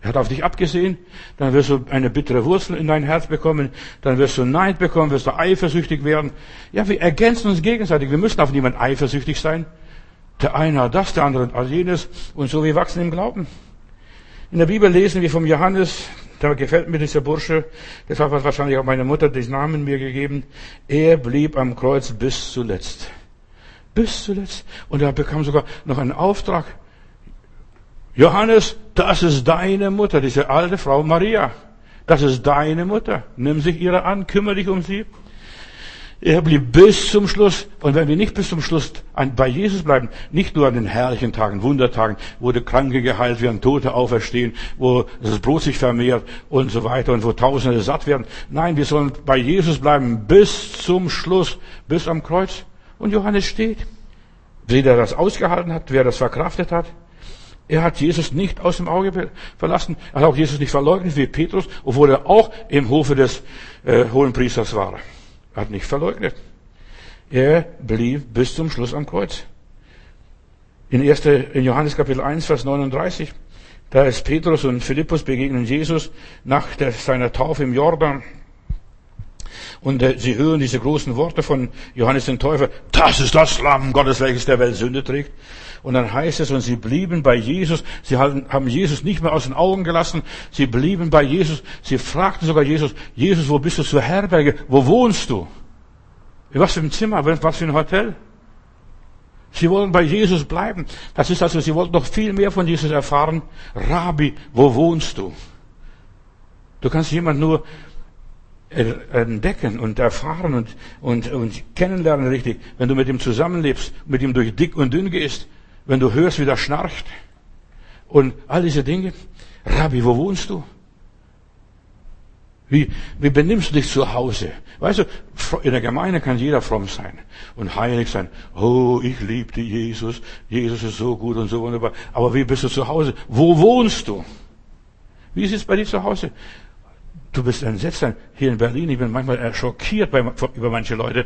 Er hat auf dich abgesehen, dann wirst du eine bittere Wurzel in dein Herz bekommen, dann wirst du Neid bekommen, wirst du eifersüchtig werden. Ja, wir ergänzen uns gegenseitig. Wir müssen auf niemand eifersüchtig sein. Der eine hat das, der andere hat jenes und so wir wachsen im Glauben. In der Bibel lesen wir vom Johannes, da gefällt mir dieser Bursche, deshalb hat wahrscheinlich auch meine Mutter den Namen mir gegeben. Er blieb am Kreuz bis zuletzt. Bis zuletzt. Und er bekam sogar noch einen Auftrag. Johannes, das ist deine Mutter, diese alte Frau Maria. Das ist deine Mutter. Nimm sich ihrer an, kümmere dich um sie. Er blieb bis zum Schluss. Und wenn wir nicht bis zum Schluss bei Jesus bleiben, nicht nur an den herrlichen Tagen, Wundertagen, wo die Kranke geheilt werden, Tote auferstehen, wo das Brot sich vermehrt und so weiter und wo Tausende satt werden. Nein, wir sollen bei Jesus bleiben bis zum Schluss, bis am Kreuz. Und Johannes steht. Wer das ausgehalten hat, wer das verkraftet hat, er hat Jesus nicht aus dem Auge verlassen. Er hat auch Jesus nicht verleugnet wie Petrus, obwohl er auch im Hofe des äh, hohen Priesters war. Hat nicht verleugnet. Er blieb bis zum Schluss am Kreuz. In, 1, in Johannes Kapitel 1, Vers 39, da ist Petrus und Philippus begegnen Jesus nach der, seiner Taufe im Jordan. Und äh, sie hören diese großen Worte von Johannes den Täufer. Das ist das Lamm Gottes, welches der Welt Sünde trägt. Und dann heißt es, und sie blieben bei Jesus. Sie haben Jesus nicht mehr aus den Augen gelassen. Sie blieben bei Jesus. Sie fragten sogar Jesus, Jesus, wo bist du zur Herberge? Wo wohnst du? In was für ein Zimmer? Was für ein Hotel? Sie wollen bei Jesus bleiben. Das ist also, sie wollten noch viel mehr von Jesus erfahren. Rabbi, wo wohnst du? Du kannst jemand nur entdecken und erfahren und, und, und kennenlernen richtig, wenn du mit ihm zusammenlebst, mit ihm durch dick und dünn gehst, wenn du hörst, wie der schnarcht und all diese Dinge. Rabbi, wo wohnst du? Wie, wie benimmst du dich zu Hause? Weißt du, in der Gemeinde kann jeder fromm sein und heilig sein. Oh, ich liebte Jesus. Jesus ist so gut und so wunderbar. Aber wie bist du zu Hause? Wo wohnst du? Wie ist es bei dir zu Hause? Du bist entsetzt. Hier in Berlin, ich bin manchmal schockiert über manche Leute,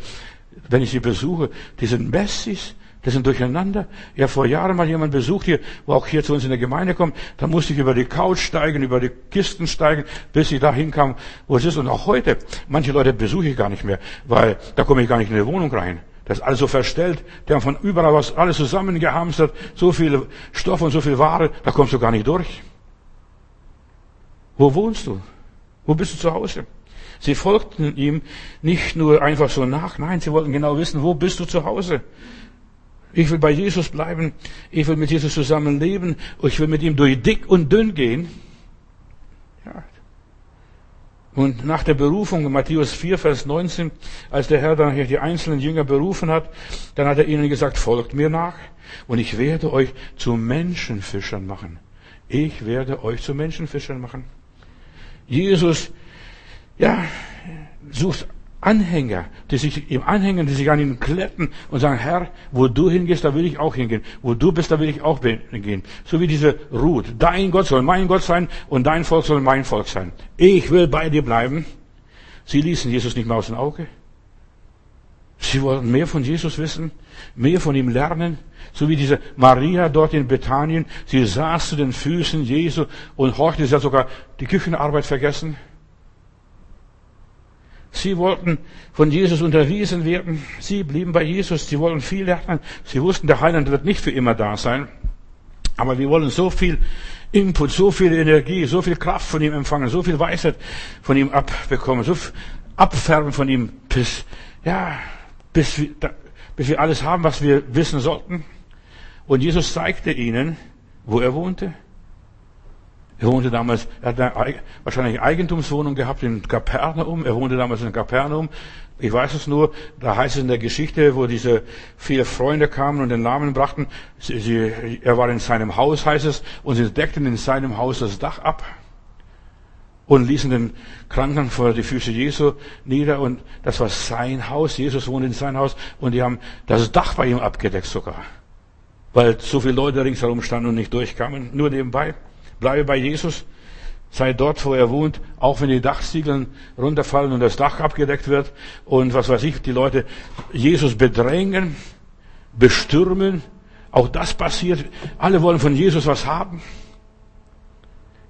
wenn ich sie besuche. Die sind Messis, das sind durcheinander. Ja, vor Jahren mal jemand besucht hier, wo auch hier zu uns in der Gemeinde kommt. Da musste ich über die Couch steigen, über die Kisten steigen, bis ich da hinkam, wo es ist. Und auch heute, manche Leute besuche ich gar nicht mehr, weil da komme ich gar nicht in die Wohnung rein. Das ist alles so verstellt. Die haben von überall was alles zusammengehamstert. So viel Stoff und so viel Ware, da kommst du gar nicht durch. Wo wohnst du? Wo bist du zu Hause? Sie folgten ihm nicht nur einfach so nach, nein, sie wollten genau wissen, wo bist du zu Hause? Ich will bei Jesus bleiben. Ich will mit Jesus zusammen leben. Ich will mit ihm durch dick und dünn gehen. Ja. Und nach der Berufung, Matthäus 4, Vers 19, als der Herr dann hier die einzelnen Jünger berufen hat, dann hat er ihnen gesagt, folgt mir nach und ich werde euch zu Menschenfischern machen. Ich werde euch zu Menschenfischern machen. Jesus, ja, sucht Anhänger, die sich ihm anhängen, die sich an ihn kletten und sagen, Herr, wo du hingehst, da will ich auch hingehen. Wo du bist, da will ich auch hingehen. So wie diese Ruth. Dein Gott soll mein Gott sein und dein Volk soll mein Volk sein. Ich will bei dir bleiben. Sie ließen Jesus nicht mehr aus dem Auge. Sie wollten mehr von Jesus wissen, mehr von ihm lernen. So wie diese Maria dort in Bethanien. Sie saß zu den Füßen Jesu und horchte, sie hat sogar die Küchenarbeit vergessen. Sie wollten von Jesus unterwiesen werden. Sie blieben bei Jesus. Sie wollten viel lernen. Sie wussten, der Heiland wird nicht für immer da sein. Aber wir wollen so viel Input, so viel Energie, so viel Kraft von ihm empfangen, so viel Weisheit von ihm abbekommen, so abfärben von ihm, bis, ja, bis wir, bis wir alles haben, was wir wissen sollten. Und Jesus zeigte ihnen, wo er wohnte. Er wohnte damals, er hat eine, wahrscheinlich eine Eigentumswohnung gehabt in Kapernaum. Er wohnte damals in Kapernaum. Ich weiß es nur, da heißt es in der Geschichte, wo diese viele Freunde kamen und den Namen brachten, sie, sie, er war in seinem Haus, heißt es, und sie deckten in seinem Haus das Dach ab und ließen den Kranken vor die Füße Jesu nieder und das war sein Haus. Jesus wohnte in sein Haus und die haben das Dach bei ihm abgedeckt sogar, weil so viele Leute ringsherum standen und nicht durchkamen, nur nebenbei. Bleibe bei Jesus. Sei dort, wo er wohnt, auch wenn die Dachziegeln runterfallen und das Dach abgedeckt wird und was weiß ich, die Leute Jesus bedrängen, bestürmen. Auch das passiert. Alle wollen von Jesus was haben.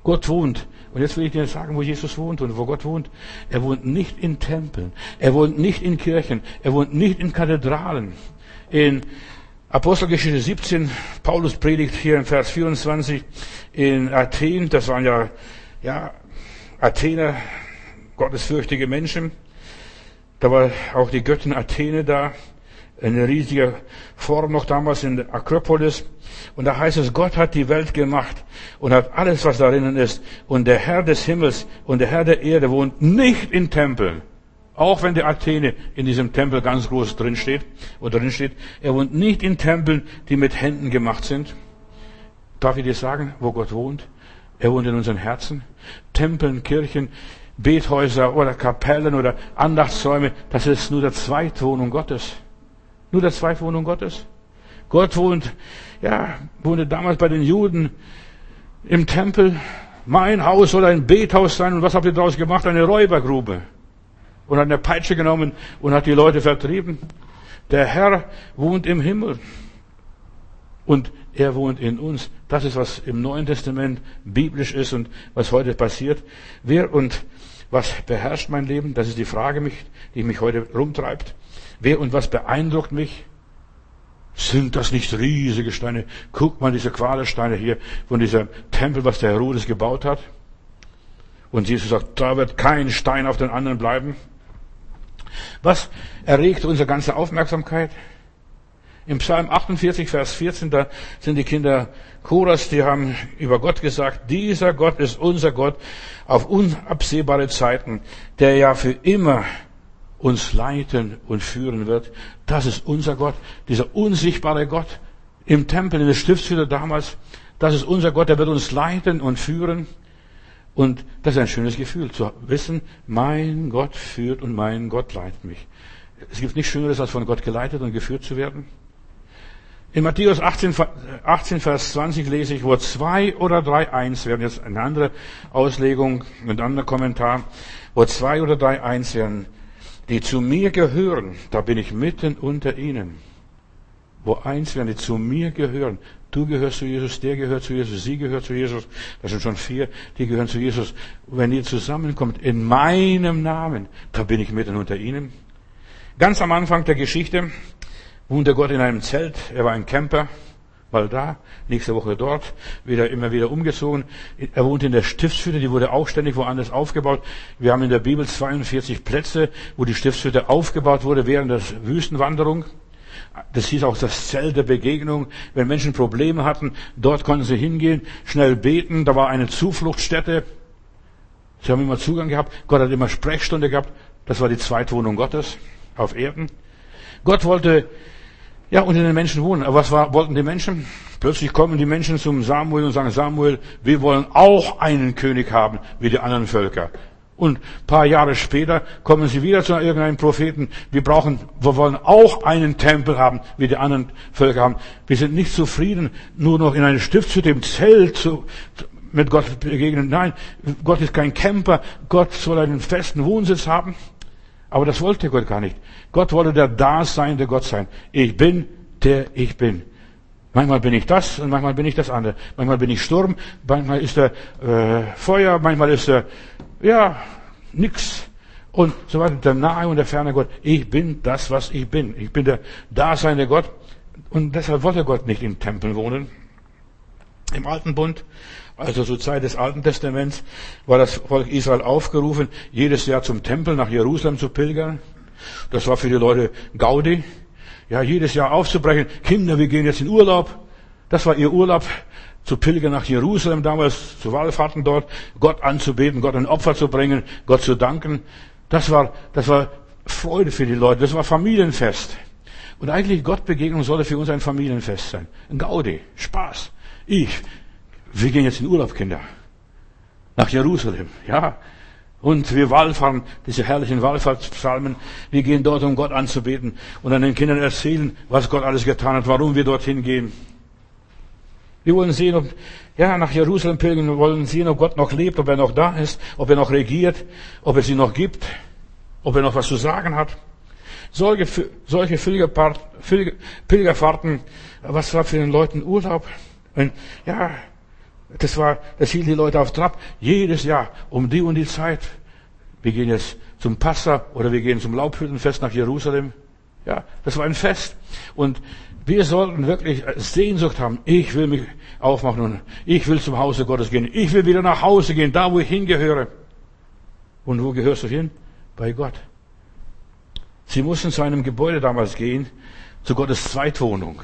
Gott wohnt. Und jetzt will ich dir sagen, wo Jesus wohnt und wo Gott wohnt. Er wohnt nicht in Tempeln. Er wohnt nicht in Kirchen. Er wohnt nicht in Kathedralen. In Apostelgeschichte 17, Paulus predigt hier in Vers 24 in Athen, das waren ja, ja, Athener, gottesfürchtige Menschen. Da war auch die Göttin Athene da. eine riesige Form noch damals in der Akropolis. Und da heißt es, Gott hat die Welt gemacht und hat alles, was darin ist. Und der Herr des Himmels und der Herr der Erde wohnt nicht in Tempeln. Auch wenn der Athene in diesem Tempel ganz groß drin steht, oder drin steht, er wohnt nicht in Tempeln, die mit Händen gemacht sind. Darf ich dir sagen, wo Gott wohnt? Er wohnt in unseren Herzen. Tempeln, Kirchen, Bethäuser oder Kapellen oder Andachtsräume, das ist nur der Zweitwohnung Gottes. Nur der Zweitwohnung Gottes. Gott wohnt, ja, wohnte damals bei den Juden im Tempel. Mein Haus soll ein Bethaus sein. Und was habt ihr daraus gemacht? Eine Räubergrube. Und hat eine Peitsche genommen und hat die Leute vertrieben. Der Herr wohnt im Himmel. Und er wohnt in uns. Das ist, was im Neuen Testament biblisch ist und was heute passiert. Wer und was beherrscht mein Leben? Das ist die Frage, die mich heute rumtreibt. Wer und was beeindruckt mich? Sind das nicht riesige Steine? Guck mal diese Quadersteine hier von diesem Tempel, was der Herodes gebaut hat. Und Jesus sagt, da wird kein Stein auf den anderen bleiben. Was erregt unsere ganze Aufmerksamkeit? Im Psalm 48, Vers 14, da sind die Kinder Choras, die haben über Gott gesagt, dieser Gott ist unser Gott auf unabsehbare Zeiten, der ja für immer uns leiten und führen wird. Das ist unser Gott, dieser unsichtbare Gott im Tempel, in der Stiftshütte damals. Das ist unser Gott, der wird uns leiten und führen. Und das ist ein schönes Gefühl, zu wissen, mein Gott führt und mein Gott leitet mich. Es gibt nichts Schöneres, als von Gott geleitet und geführt zu werden. In Matthäus 18, 18, Vers 20 lese ich, wo zwei oder drei eins werden, jetzt eine andere Auslegung, ein anderer Kommentar, wo zwei oder drei eins werden, die zu mir gehören, da bin ich mitten unter ihnen. Wo eins werden, die zu mir gehören. Du gehörst zu Jesus, der gehört zu Jesus, sie gehört zu Jesus. Das sind schon vier, die gehören zu Jesus. wenn ihr zusammenkommt in meinem Namen, da bin ich mitten unter ihnen. Ganz am Anfang der Geschichte, wohnte Gott in einem Zelt. Er war ein Camper, mal da, nächste Woche dort, wieder immer wieder umgezogen. Er wohnte in der Stiftshütte, die wurde auch ständig woanders aufgebaut. Wir haben in der Bibel 42 Plätze, wo die Stiftshütte aufgebaut wurde während der Wüstenwanderung. Das hieß auch das Zelt der Begegnung. Wenn Menschen Probleme hatten, dort konnten sie hingehen, schnell beten. Da war eine Zufluchtsstätte. Sie haben immer Zugang gehabt. Gott hat immer Sprechstunde gehabt. Das war die Zweitwohnung Gottes auf Erden. Gott wollte ja, unter den Menschen wohnen. Aber was war, wollten die Menschen? Plötzlich kommen die Menschen zum Samuel und sagen, Samuel, wir wollen auch einen König haben, wie die anderen Völker. Und paar Jahre später kommen sie wieder zu irgendeinem Propheten. Wir brauchen, wir wollen auch einen Tempel haben, wie die anderen Völker haben. Wir sind nicht zufrieden, nur noch in eine Stiftshütte im Zelt zu, mit Gott begegnen. Nein, Gott ist kein Camper. Gott soll einen festen Wohnsitz haben. Aber das wollte Gott gar nicht. Gott wollte der Daseinende Gott sein. Ich bin der ich bin. Manchmal bin ich das und manchmal bin ich das andere. Manchmal bin ich Sturm, manchmal ist er äh, Feuer, manchmal ist er ja nix und so weiter. Der nahe und der ferne Gott. Ich bin das, was ich bin. Ich bin der Daseinende Gott und deshalb wollte Gott nicht im Tempel wohnen. Im Alten Bund also zur Zeit des Alten Testaments war das Volk Israel aufgerufen, jedes Jahr zum Tempel nach Jerusalem zu pilgern. Das war für die Leute Gaudi. Ja, jedes Jahr aufzubrechen. Kinder, wir gehen jetzt in Urlaub. Das war ihr Urlaub, zu pilgern nach Jerusalem damals, zu Wallfahrten dort, Gott anzubeten, Gott ein Opfer zu bringen, Gott zu danken. Das war, das war Freude für die Leute. Das war Familienfest. Und eigentlich Gottbegegnung sollte für uns ein Familienfest sein. Ein Gaudi. Spaß. Ich wir gehen jetzt in Urlaub, Kinder. Nach Jerusalem, ja. Und wir wallfahren, diese herrlichen Wallfahrtspsalmen. Wir gehen dort, um Gott anzubeten und an den Kindern erzählen, was Gott alles getan hat, warum wir dorthin gehen. Wir wollen sehen, ob, ja, nach Jerusalem pilgern, wir wollen sehen, ob Gott noch lebt, ob er noch da ist, ob er noch regiert, ob es ihn noch gibt, ob er noch was zu sagen hat. Solche, solche Pilgerfahrten, was war für den Leuten Urlaub? Und, ja, das war, das hielt die Leute auf Trab. Jedes Jahr um die und die Zeit. Wir gehen jetzt zum Passa oder wir gehen zum Laubhüttenfest nach Jerusalem. Ja, das war ein Fest. Und wir sollten wirklich Sehnsucht haben. Ich will mich aufmachen und ich will zum Hause Gottes gehen. Ich will wieder nach Hause gehen, da wo ich hingehöre. Und wo gehörst du hin? Bei Gott. Sie mussten zu einem Gebäude damals gehen, zu Gottes Zweitwohnung.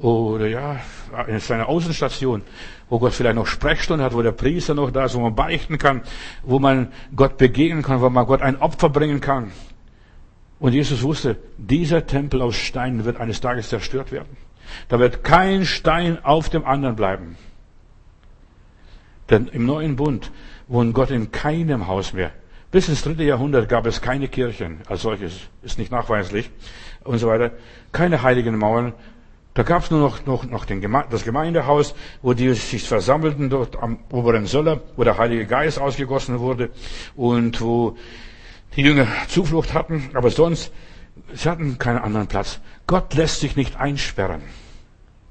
Oder ja, in seiner Außenstation, wo Gott vielleicht noch Sprechstunde hat, wo der Priester noch da ist, wo man beichten kann, wo man Gott begegnen kann, wo man Gott ein Opfer bringen kann. Und Jesus wusste, dieser Tempel aus Steinen wird eines Tages zerstört werden. Da wird kein Stein auf dem anderen bleiben. Denn im neuen Bund wohnt Gott in keinem Haus mehr. Bis ins dritte Jahrhundert gab es keine Kirchen als solches, ist nicht nachweislich und so weiter. Keine heiligen Mauern. Da gab es nur noch, noch, noch den Geme das Gemeindehaus, wo die sich versammelten dort am oberen Söller, wo der Heilige Geist ausgegossen wurde und wo die Jünger Zuflucht hatten. Aber sonst, sie hatten keinen anderen Platz. Gott lässt sich nicht einsperren.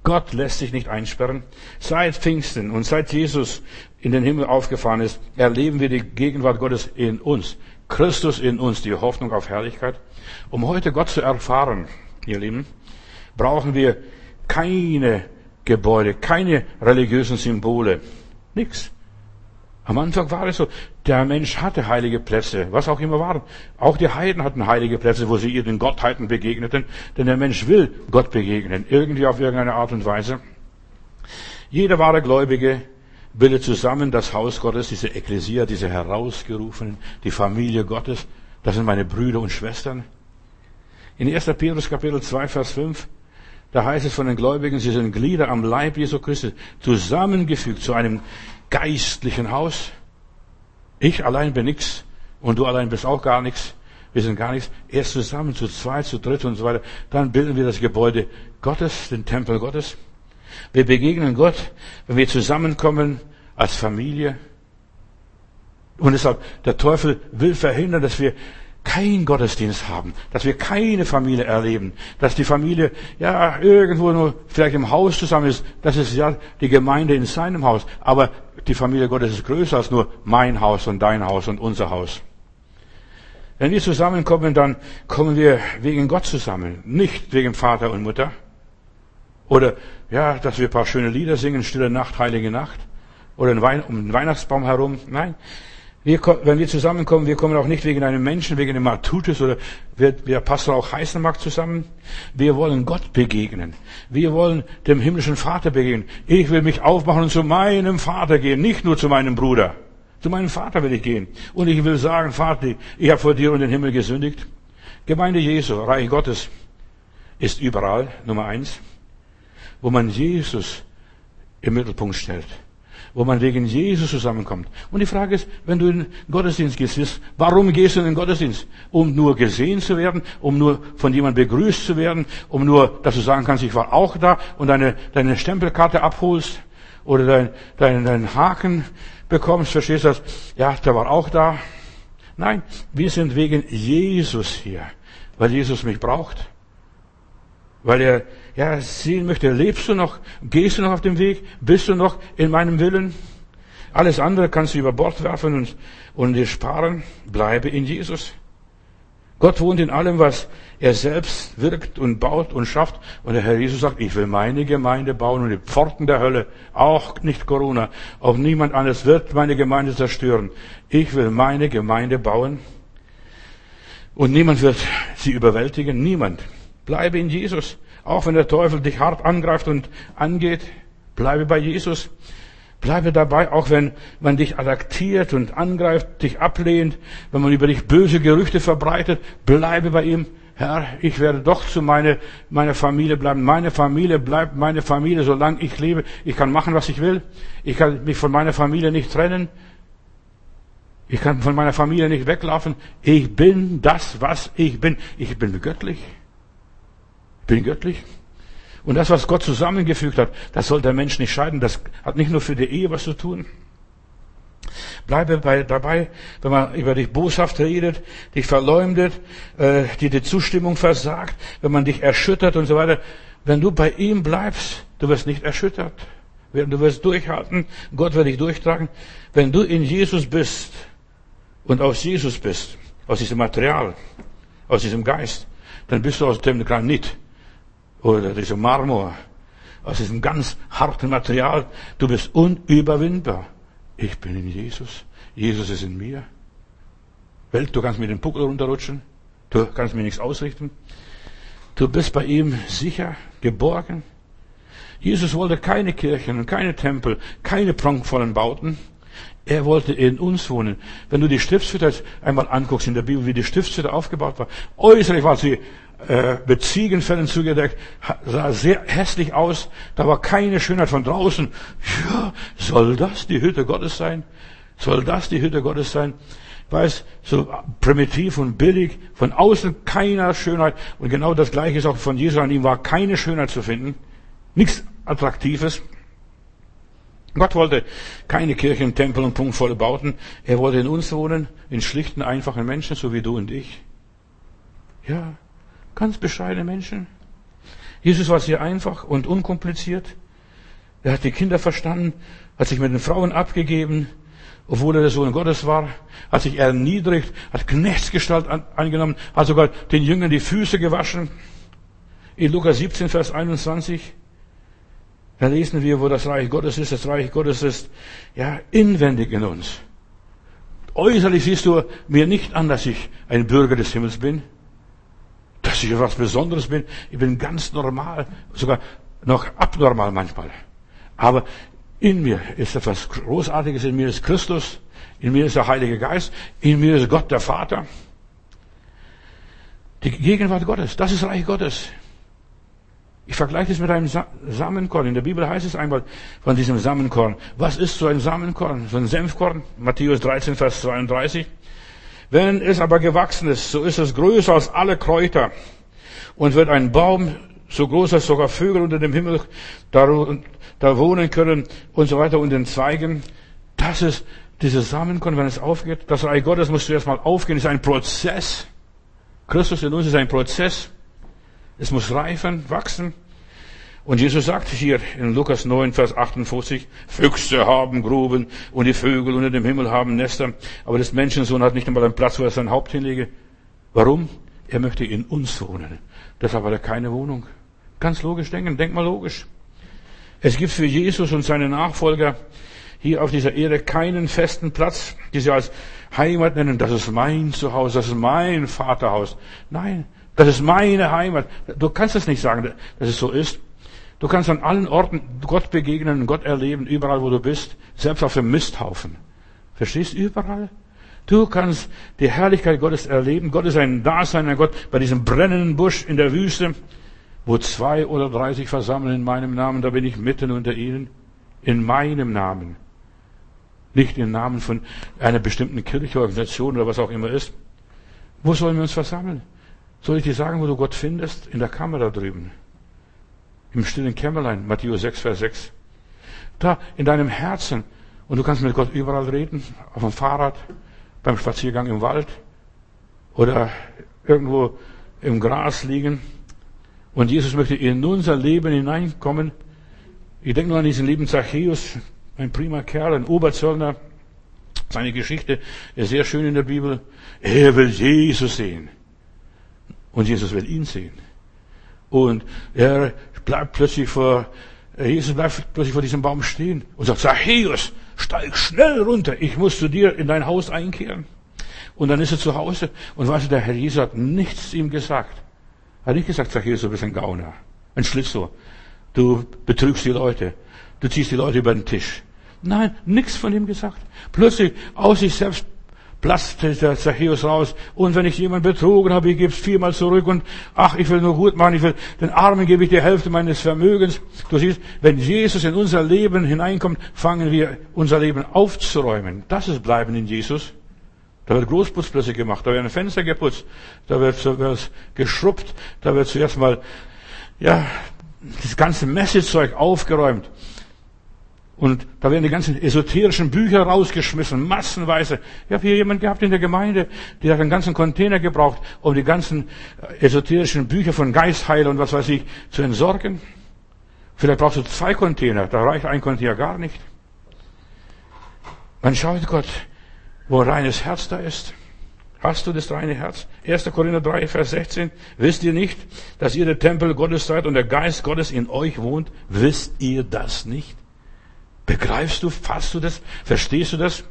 Gott lässt sich nicht einsperren. Seit Pfingsten und seit Jesus in den Himmel aufgefahren ist, erleben wir die Gegenwart Gottes in uns. Christus in uns, die Hoffnung auf Herrlichkeit. Um heute Gott zu erfahren, ihr Lieben, brauchen wir keine Gebäude, keine religiösen Symbole. Nix. Am Anfang war es so, der Mensch hatte heilige Plätze, was auch immer waren. Auch die Heiden hatten heilige Plätze, wo sie ihren Gottheiten begegneten, denn der Mensch will Gott begegnen, irgendwie auf irgendeine Art und Weise. Jeder wahre Gläubige bildet zusammen das Haus Gottes, diese Ekklesia, diese Herausgerufenen, die Familie Gottes. Das sind meine Brüder und Schwestern. In 1. Petrus Kapitel 2, Vers 5, da heißt es von den Gläubigen, sie sind Glieder am Leib Jesu Christi, zusammengefügt zu einem geistlichen Haus. Ich allein bin nichts und du allein bist auch gar nichts. Wir sind gar nichts. Erst zusammen, zu zweit, zu dritt und so weiter. Dann bilden wir das Gebäude Gottes, den Tempel Gottes. Wir begegnen Gott, wenn wir zusammenkommen als Familie. Und deshalb, der Teufel will verhindern, dass wir keinen Gottesdienst haben, dass wir keine Familie erleben, dass die Familie ja irgendwo nur vielleicht im Haus zusammen ist. Das ist ja die Gemeinde in seinem Haus. Aber die Familie Gottes ist größer als nur mein Haus und dein Haus und unser Haus. Wenn wir zusammenkommen, dann kommen wir wegen Gott zusammen, nicht wegen Vater und Mutter. Oder, ja, dass wir ein paar schöne Lieder singen, Stille Nacht, Heilige Nacht. Oder um den Weihnachtsbaum herum. Nein. Wir, wenn wir zusammenkommen, wir kommen auch nicht wegen einem Menschen, wegen einem Matutes oder wer, wer Pastor auch heißen mag zusammen. Wir wollen Gott begegnen. Wir wollen dem himmlischen Vater begegnen. Ich will mich aufmachen und zu meinem Vater gehen, nicht nur zu meinem Bruder. Zu meinem Vater will ich gehen. Und ich will sagen, Vater, ich habe vor dir und den Himmel gesündigt. Gemeinde Jesu, Reich Gottes, ist überall Nummer eins wo man Jesus im Mittelpunkt stellt, wo man wegen Jesus zusammenkommt. Und die Frage ist, wenn du in den Gottesdienst gehst, warum gehst du in den Gottesdienst? Um nur gesehen zu werden, um nur von jemandem begrüßt zu werden, um nur, dass du sagen kannst, ich war auch da und deine, deine Stempelkarte abholst oder deinen dein, dein Haken bekommst, verstehst du das? Ja, der war auch da. Nein, wir sind wegen Jesus hier, weil Jesus mich braucht, weil er ja, sehen möchte, lebst du noch, gehst du noch auf dem Weg, bist du noch in meinem Willen? Alles andere kannst du über Bord werfen und, und dir sparen. Bleibe in Jesus. Gott wohnt in allem, was er selbst wirkt und baut und schafft. Und der Herr Jesus sagt, ich will meine Gemeinde bauen und die Pforten der Hölle, auch nicht Corona, auch niemand anderes wird meine Gemeinde zerstören. Ich will meine Gemeinde bauen und niemand wird sie überwältigen. Niemand. Bleibe in Jesus. Auch wenn der Teufel dich hart angreift und angeht, bleibe bei Jesus. Bleibe dabei, auch wenn man dich attackiert und angreift, dich ablehnt, wenn man über dich böse Gerüchte verbreitet, bleibe bei ihm. Herr, ich werde doch zu meiner, meiner Familie bleiben. Meine Familie bleibt meine Familie, solange ich lebe. Ich kann machen, was ich will. Ich kann mich von meiner Familie nicht trennen. Ich kann von meiner Familie nicht weglaufen. Ich bin das, was ich bin. Ich bin göttlich bin göttlich. Und das, was Gott zusammengefügt hat, das soll der Mensch nicht scheiden. Das hat nicht nur für die Ehe was zu tun. Bleibe bei, dabei, wenn man über dich boshaft redet, dich verleumdet, äh, dir die Zustimmung versagt, wenn man dich erschüttert und so weiter. Wenn du bei ihm bleibst, du wirst nicht erschüttert. Du wirst durchhalten, Gott wird dich durchtragen. Wenn du in Jesus bist und aus Jesus bist, aus diesem Material, aus diesem Geist, dann bist du aus dem Granit oder dieser Marmor, aus diesem ganz harten Material. Du bist unüberwindbar. Ich bin in Jesus. Jesus ist in mir. Welt, du kannst mir den Puckel runterrutschen. Du kannst mir nichts ausrichten. Du bist bei ihm sicher, geborgen. Jesus wollte keine Kirchen und keine Tempel, keine prunkvollen Bauten. Er wollte in uns wohnen. Wenn du die Stiftshütte einmal anguckst in der Bibel, wie die Stiftshütte aufgebaut war, äußerlich war sie äh, mit Ziegenfällen zugedeckt, sah sehr hässlich aus, da war keine Schönheit von draußen. Ja, soll das die Hütte Gottes sein? Soll das die Hütte Gottes sein? weiß, so primitiv und billig, von außen keiner Schönheit. Und genau das Gleiche ist auch von Jesus. An ihm war keine Schönheit zu finden. Nichts Attraktives. Gott wollte keine Kirchen, Tempel und punktvolle Bauten. Er wollte in uns wohnen, in schlichten, einfachen Menschen, so wie du und ich. Ja, ganz bescheidene Menschen. Jesus war sehr einfach und unkompliziert. Er hat die Kinder verstanden, hat sich mit den Frauen abgegeben, obwohl er der Sohn Gottes war, hat sich erniedrigt, hat Knechtsgestalt angenommen, hat sogar den Jüngern die Füße gewaschen. In Lukas 17, Vers 21, da lesen wir, wo das Reich Gottes ist. Das Reich Gottes ist, ja, inwendig in uns. Äußerlich siehst du mir nicht an, dass ich ein Bürger des Himmels bin, ich etwas Besonderes bin. Ich bin ganz normal, sogar noch abnormal manchmal. Aber in mir ist etwas Großartiges, in mir ist Christus, in mir ist der Heilige Geist, in mir ist Gott der Vater. Die Gegenwart Gottes, das ist Reich Gottes. Ich vergleiche es mit einem Samenkorn. In der Bibel heißt es einmal von diesem Samenkorn. Was ist so ein Samenkorn? So ein Senfkorn? Matthäus 13, Vers 32. Wenn es aber gewachsen ist, so ist es größer als alle Kräuter und wird ein Baum so groß, dass sogar Vögel unter dem Himmel da wohnen können und so weiter und den Zweigen. Das ist dieses Samenkorn, wenn es aufgeht. Das Reich Gottes muss zuerst mal aufgehen, ist ein Prozess. Christus in uns ist ein Prozess. Es muss reifen, wachsen. Und Jesus sagt hier in Lukas 9, Vers 58, Füchse haben Gruben und die Vögel unter dem Himmel haben Nester, aber das Menschensohn hat nicht einmal einen Platz, wo er sein Haupt hinlege. Warum? Er möchte in uns wohnen. Deshalb hat er keine Wohnung. Ganz logisch denken, denk mal logisch. Es gibt für Jesus und seine Nachfolger hier auf dieser Erde keinen festen Platz, die sie als Heimat nennen. Das ist mein Zuhause, das ist mein Vaterhaus. Nein, das ist meine Heimat. Du kannst es nicht sagen, dass es so ist. Du kannst an allen Orten Gott begegnen, Gott erleben, überall wo du bist, selbst auf dem Misthaufen. Verstehst? Überall. Du kannst die Herrlichkeit Gottes erleben. Gott ist ein Dasein, ein Gott bei diesem brennenden Busch in der Wüste. Wo zwei oder drei sich versammeln in meinem Namen, da bin ich mitten unter ihnen. In meinem Namen. Nicht im Namen von einer bestimmten Kircheorganisation oder was auch immer ist. Wo sollen wir uns versammeln? Soll ich dir sagen, wo du Gott findest? In der Kammer da drüben. Im stillen Kämmerlein, Matthäus 6, Vers 6. Da, in deinem Herzen. Und du kannst mit Gott überall reden. Auf dem Fahrrad, beim Spaziergang im Wald. Oder irgendwo im Gras liegen. Und Jesus möchte in unser Leben hineinkommen. Ich denke nur an diesen lieben Zachäus, ein prima Kerl, ein Oberzöllner. Seine Geschichte ist sehr schön in der Bibel. Er will Jesus sehen. Und Jesus will ihn sehen. Und er bleibt plötzlich vor, Jesus bleibt plötzlich vor diesem Baum stehen und sagt, Zachäus, steig schnell runter, ich muss zu dir in dein Haus einkehren. Und dann ist er zu Hause und weißt du, der Herr Jesus hat nichts ihm gesagt. Er hat nicht gesagt, Zachäus, du bist ein Gauner, ein Schlitzohr. Du betrügst die Leute. Du ziehst die Leute über den Tisch. Nein, nichts von ihm gesagt. Plötzlich aus sich selbst platzte der Zachäus raus. Und wenn ich jemanden betrogen habe, ich gebe es viermal zurück. Und ach, ich will nur gut machen. Ich will, den Armen gebe ich die Hälfte meines Vermögens. Du siehst, wenn Jesus in unser Leben hineinkommt, fangen wir unser Leben aufzuräumen. Das ist Bleiben in Jesus. Da wird Großputzplätze gemacht, da werden Fenster geputzt, da wird sowas geschrubbt, da wird zuerst mal, ja, das ganze Messezeug aufgeräumt. Und da werden die ganzen esoterischen Bücher rausgeschmissen, massenweise. Ich habe hier jemanden gehabt in der Gemeinde, der hat einen ganzen Container gebraucht, um die ganzen esoterischen Bücher von Geistheil und was weiß ich zu entsorgen. Vielleicht brauchst du zwei Container, da reicht ein Container gar nicht. Man schaut Gott, wo ein reines Herz da ist. Hast du das reine Herz? 1. Korinther 3, Vers 16. Wisst ihr nicht, dass ihr der Tempel Gottes seid und der Geist Gottes in euch wohnt? Wisst ihr das nicht? Begreifst du, fasst du das? Verstehst du das?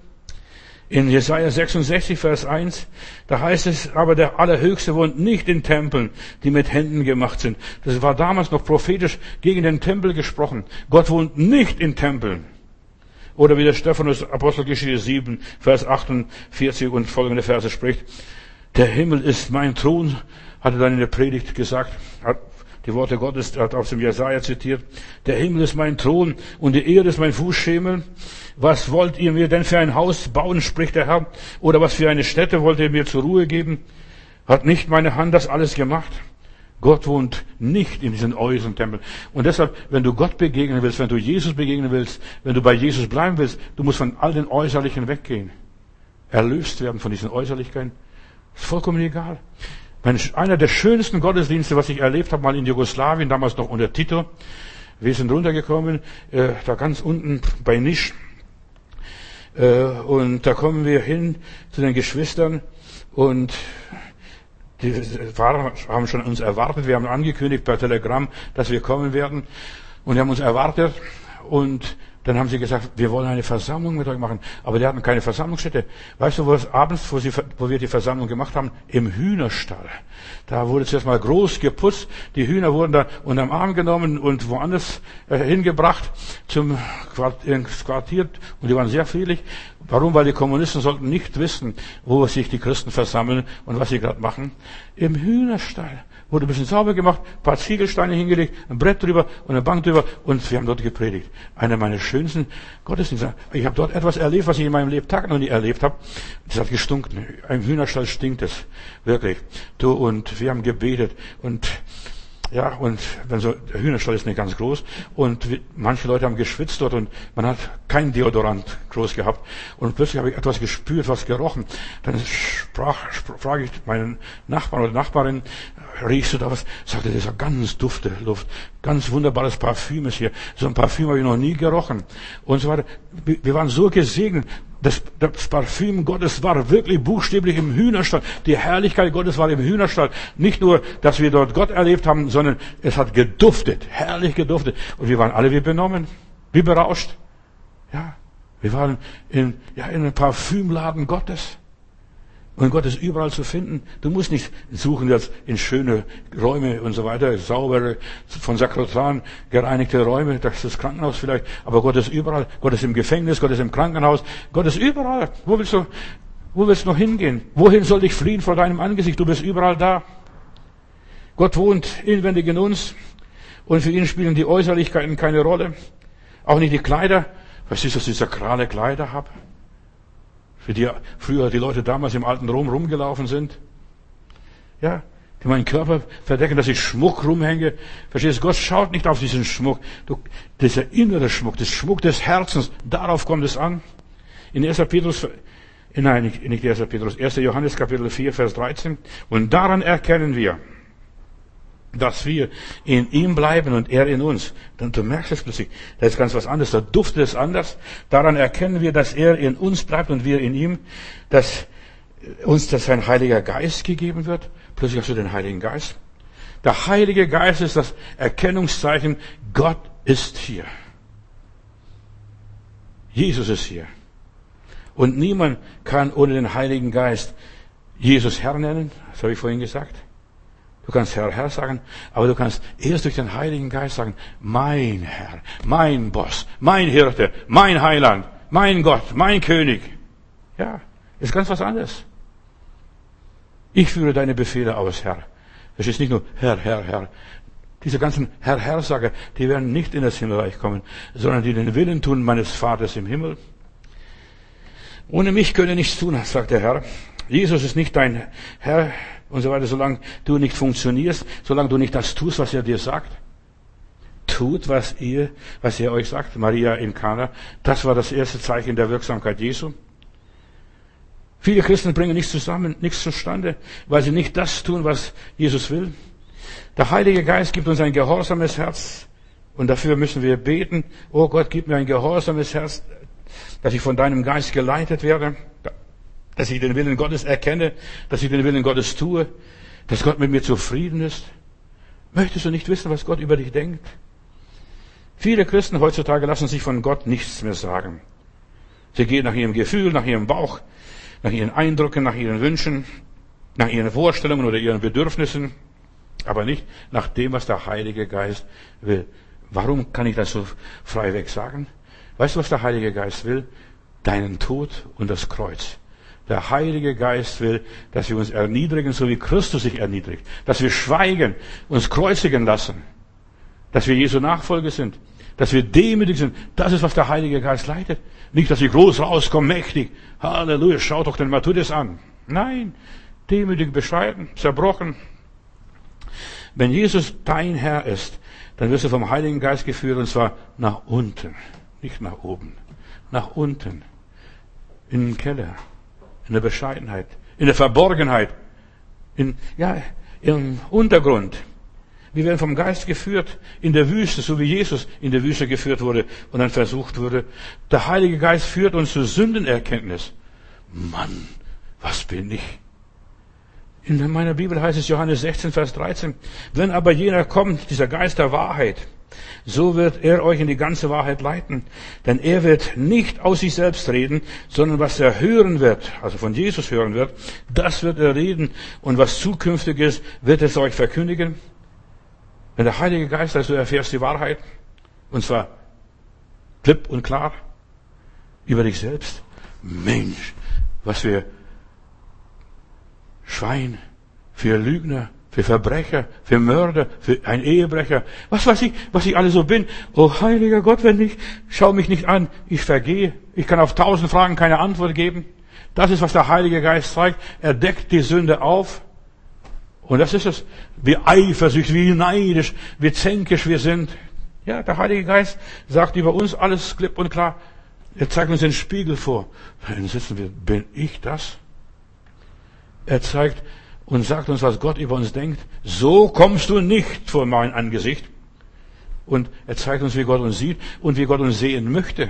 In Jesaja 66, Vers 1, da heißt es, aber der Allerhöchste wohnt nicht in Tempeln, die mit Händen gemacht sind. Das war damals noch prophetisch gegen den Tempel gesprochen. Gott wohnt nicht in Tempeln. Oder wie der Stephanus Apostelgeschichte 7, Vers 48 und folgende Verse spricht. Der Himmel ist mein Thron, hat er dann in der Predigt gesagt, die Worte Gottes hat aus dem Jesaja zitiert. Der Himmel ist mein Thron und die Erde ist mein Fußschemel. Was wollt ihr mir denn für ein Haus bauen, spricht der Herr? Oder was für eine Stätte wollt ihr mir zur Ruhe geben? Hat nicht meine Hand das alles gemacht? Gott wohnt nicht in diesen äußeren Tempeln. Und deshalb, wenn du Gott begegnen willst, wenn du Jesus begegnen willst, wenn du bei Jesus bleiben willst, du musst von all den Äußerlichen weggehen. Erlöst werden von diesen Äußerlichkeiten. Ist vollkommen egal. Einer der schönsten Gottesdienste, was ich erlebt habe, mal in Jugoslawien, damals noch unter Tito. Wir sind runtergekommen, äh, da ganz unten bei Nisch. Äh, und da kommen wir hin zu den Geschwistern und die Fahrer haben schon uns erwartet. Wir haben angekündigt per Telegramm, dass wir kommen werden. Und die haben uns erwartet. Und dann haben sie gesagt, wir wollen eine Versammlung mit euch machen. Aber die hatten keine Versammlungsstätte. Weißt du, wo es abends, wo, sie, wo wir die Versammlung gemacht haben? Im Hühnerstall. Da wurde zuerst mal groß geputzt. Die Hühner wurden da unterm Arm genommen und woanders äh, hingebracht zum Quartier. Und die waren sehr friedlich. Warum? Weil die Kommunisten sollten nicht wissen, wo sich die Christen versammeln und was sie gerade machen. Im Hühnerstall wurde ein bisschen sauber gemacht, ein paar Ziegelsteine hingelegt, ein Brett drüber und eine Bank drüber und wir haben dort gepredigt. Einer meiner schönsten Gottesdienste. Ich habe dort etwas erlebt, was ich in meinem Lebtag noch nie erlebt habe. Das hat gestunken. Im Hühnerstall stinkt es. Wirklich. Du und wir haben gebetet und ja, und wenn so, der Hühnerstall ist nicht ganz groß und manche Leute haben geschwitzt dort und man hat kein Deodorant groß gehabt und plötzlich habe ich etwas gespürt, was gerochen. Dann sprach, sprach, frage ich meinen Nachbarn oder Nachbarin, riechst du da was? Sagte, das ist ja ganz dufte Luft. Ganz wunderbares Parfüm ist hier. So ein Parfüm habe ich noch nie gerochen. Und so weiter. Wir waren so gesegnet. Das, das Parfüm Gottes war wirklich buchstäblich im Hühnerstall. Die Herrlichkeit Gottes war im Hühnerstall. Nicht nur, dass wir dort Gott erlebt haben, sondern es hat geduftet. Herrlich geduftet. Und wir waren alle wie benommen. Wie berauscht. Ja. Wir waren in, ja, in einem Parfümladen Gottes. Und Gott ist überall zu finden. Du musst nicht suchen jetzt in schöne Räume und so weiter, saubere, von Sakrotan gereinigte Räume, das ist das Krankenhaus vielleicht, aber Gott ist überall. Gott ist im Gefängnis, Gott ist im Krankenhaus, Gott ist überall. Wo willst du, wo willst du noch hingehen? Wohin soll ich fliehen vor deinem Angesicht? Du bist überall da. Gott wohnt inwendig in uns und für ihn spielen die Äußerlichkeiten keine Rolle. Auch nicht die Kleider. Was ist, dass ich sakrale Kleider habe? Für die früher die Leute damals im alten Rom rumgelaufen sind. Ja, die meinen Körper verdecken, dass ich Schmuck rumhänge. Verstehst du? Gott schaut nicht auf diesen Schmuck. Du, dieser innere Schmuck, das Schmuck des Herzens, darauf kommt es an. In 1. Petrus, nein, nicht, nicht 1. Petrus, 1. Johannes Kapitel 4, Vers 13. Und daran erkennen wir, dass wir in ihm bleiben und er in uns. Dann du merkst es plötzlich, da ist ganz was anderes, da duftet es anders. Daran erkennen wir, dass er in uns bleibt und wir in ihm, dass uns das sein Heiliger Geist gegeben wird. Plötzlich hast du den Heiligen Geist. Der Heilige Geist ist das Erkennungszeichen, Gott ist hier. Jesus ist hier. Und niemand kann ohne den Heiligen Geist Jesus Herr nennen, das habe ich vorhin gesagt. Du kannst Herr, Herr sagen, aber du kannst erst durch den Heiligen Geist sagen, mein Herr, mein Boss, mein Hirte, mein Heiland, mein Gott, mein König. Ja, ist ganz was anderes. Ich führe deine Befehle aus, Herr. Es ist nicht nur Herr, Herr, Herr. Diese ganzen Herr, Herr Sager, die werden nicht in das Himmelreich kommen, sondern die den Willen tun meines Vaters im Himmel. Ohne mich könne nichts tun, sagt der Herr. Jesus ist nicht dein Herr, und so weiter, solange du nicht funktionierst, solange du nicht das tust, was er dir sagt. Tut, was ihr, was er euch sagt. Maria in Kana. Das war das erste Zeichen der Wirksamkeit Jesu. Viele Christen bringen nichts zusammen, nichts zustande, weil sie nicht das tun, was Jesus will. Der Heilige Geist gibt uns ein gehorsames Herz. Und dafür müssen wir beten. Oh Gott, gib mir ein gehorsames Herz, dass ich von deinem Geist geleitet werde dass ich den Willen Gottes erkenne, dass ich den Willen Gottes tue, dass Gott mit mir zufrieden ist? Möchtest du nicht wissen, was Gott über dich denkt? Viele Christen heutzutage lassen sich von Gott nichts mehr sagen. Sie geht nach ihrem Gefühl, nach ihrem Bauch, nach ihren Eindrücken, nach ihren Wünschen, nach ihren Vorstellungen oder ihren Bedürfnissen, aber nicht nach dem, was der Heilige Geist will. Warum kann ich das so freiweg sagen? Weißt du, was der Heilige Geist will? Deinen Tod und das Kreuz. Der Heilige Geist will, dass wir uns erniedrigen, so wie Christus sich erniedrigt. Dass wir schweigen, uns kreuzigen lassen. Dass wir Jesu Nachfolger sind. Dass wir demütig sind. Das ist, was der Heilige Geist leitet. Nicht, dass ich groß rauskomme, mächtig. Halleluja, schaut doch den Matthäus an. Nein, demütig, bescheiden, zerbrochen. Wenn Jesus dein Herr ist, dann wirst du vom Heiligen Geist geführt und zwar nach unten, nicht nach oben, nach unten, in den Keller, in der Bescheidenheit, in der Verborgenheit, in, ja, im Untergrund. Wir werden vom Geist geführt in der Wüste, so wie Jesus in der Wüste geführt wurde und dann versucht wurde. Der Heilige Geist führt uns zur Sündenerkenntnis. Mann, was bin ich? In meiner Bibel heißt es Johannes 16, Vers 13, wenn aber jener kommt, dieser Geist der Wahrheit, so wird er euch in die ganze Wahrheit leiten. Denn er wird nicht aus sich selbst reden, sondern was er hören wird, also von Jesus hören wird, das wird er reden. Und was zukünftig ist, wird es euch verkündigen. Wenn der Heilige Geist, also erfährst die Wahrheit, und zwar klipp und klar, über dich selbst. Mensch, was wir Schwein, für Lügner, für Verbrecher, für Mörder, für ein Ehebrecher, was weiß ich, was ich alles so bin. Oh heiliger Gott, wenn ich, schau mich nicht an, ich vergehe. Ich kann auf tausend Fragen keine Antwort geben. Das ist, was der Heilige Geist zeigt. Er deckt die Sünde auf. Und das ist es. Wie eifersüchtig, wie neidisch, wie zänkisch wir sind. Ja, der Heilige Geist sagt über uns alles klipp und klar. Er zeigt uns den Spiegel vor. Dann sitzen wir, bin ich das? Er zeigt und sagt uns, was Gott über uns denkt. So kommst du nicht vor mein Angesicht. Und er zeigt uns, wie Gott uns sieht und wie Gott uns sehen möchte.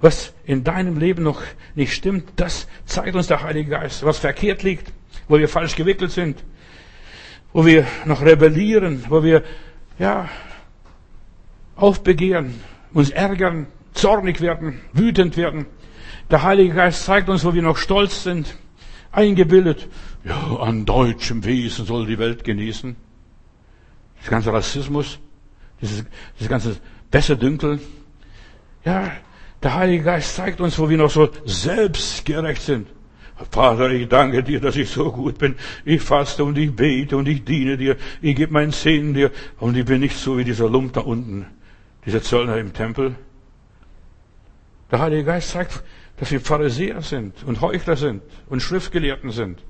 Was in deinem Leben noch nicht stimmt, das zeigt uns der Heilige Geist. Was verkehrt liegt, wo wir falsch gewickelt sind, wo wir noch rebellieren, wo wir, ja, aufbegehren, uns ärgern, zornig werden, wütend werden. Der Heilige Geist zeigt uns, wo wir noch stolz sind, eingebildet, ja, an deutschem Wesen soll die Welt genießen. Das ganze Rassismus, dieses, dieses ganze Besserdünkel. Ja, der Heilige Geist zeigt uns, wo wir noch so selbstgerecht sind. Vater, ich danke dir, dass ich so gut bin. Ich faste und ich bete und ich diene dir. Ich gebe meinen Zehen dir. Und ich bin nicht so wie dieser Lump da unten, dieser Zöllner im Tempel. Der Heilige Geist zeigt, dass wir Pharisäer sind und Heuchler sind und Schriftgelehrten sind.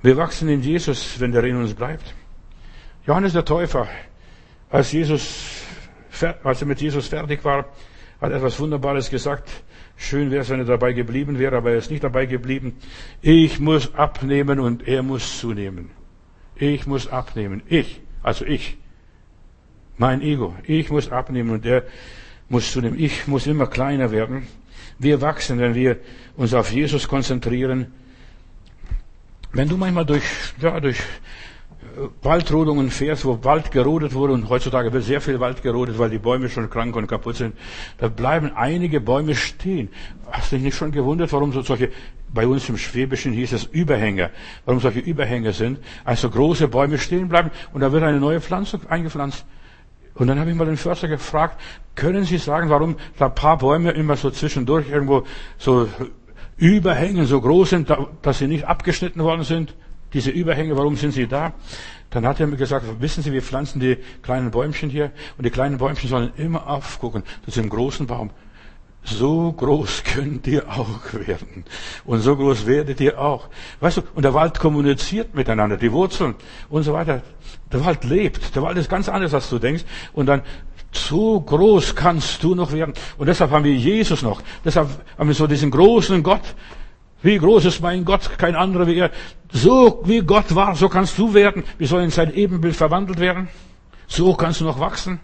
Wir wachsen in Jesus, wenn der in uns bleibt. Johannes der Täufer, als Jesus, als er mit Jesus fertig war, hat etwas Wunderbares gesagt. Schön wäre es, wenn er dabei geblieben wäre, aber er ist nicht dabei geblieben. Ich muss abnehmen und er muss zunehmen. Ich muss abnehmen. Ich, also ich. Mein Ego. Ich muss abnehmen und er muss zu dem Ich muss immer kleiner werden. Wir wachsen, wenn wir uns auf Jesus konzentrieren. Wenn du manchmal durch, ja, durch äh, Waldrodungen fährst, wo Wald gerodet wurde, und heutzutage wird sehr viel Wald gerodet, weil die Bäume schon krank und kaputt sind, da bleiben einige Bäume stehen. Hast du dich nicht schon gewundert, warum so solche, bei uns im Schwäbischen hieß es Überhänge, warum solche Überhänge sind, also große Bäume stehen bleiben, und da wird eine neue Pflanzung eingepflanzt. Und dann habe ich mal den Förster gefragt, können Sie sagen, warum da paar Bäume immer so zwischendurch irgendwo so überhängen, so groß sind, dass sie nicht abgeschnitten worden sind? Diese Überhänge, warum sind sie da? Dann hat er mir gesagt, wissen Sie, wir pflanzen die kleinen Bäumchen hier und die kleinen Bäumchen sollen immer aufgucken zu diesem großen Baum. So groß könnt ihr auch werden. Und so groß werdet ihr auch. Weißt du, und der Wald kommuniziert miteinander, die Wurzeln und so weiter. Der Wald lebt. Der Wald ist ganz anders, als du denkst. Und dann, so groß kannst du noch werden. Und deshalb haben wir Jesus noch. Deshalb haben wir so diesen großen Gott. Wie groß ist mein Gott? Kein anderer wie er. So wie Gott war, so kannst du werden. Wir sollen in sein Ebenbild verwandelt werden. So kannst du noch wachsen.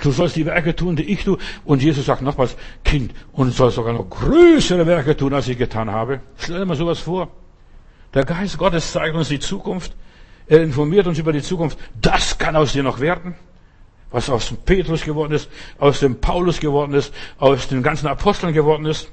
Du sollst die Werke tun, die ich tue. Und Jesus sagt nochmals, Kind, und soll sogar noch größere Werke tun, als ich getan habe. Stell dir mal sowas vor. Der Geist Gottes zeigt uns die Zukunft. Er informiert uns über die Zukunft. Das kann aus dir noch werden. Was aus dem Petrus geworden ist, aus dem Paulus geworden ist, aus den ganzen Aposteln geworden ist.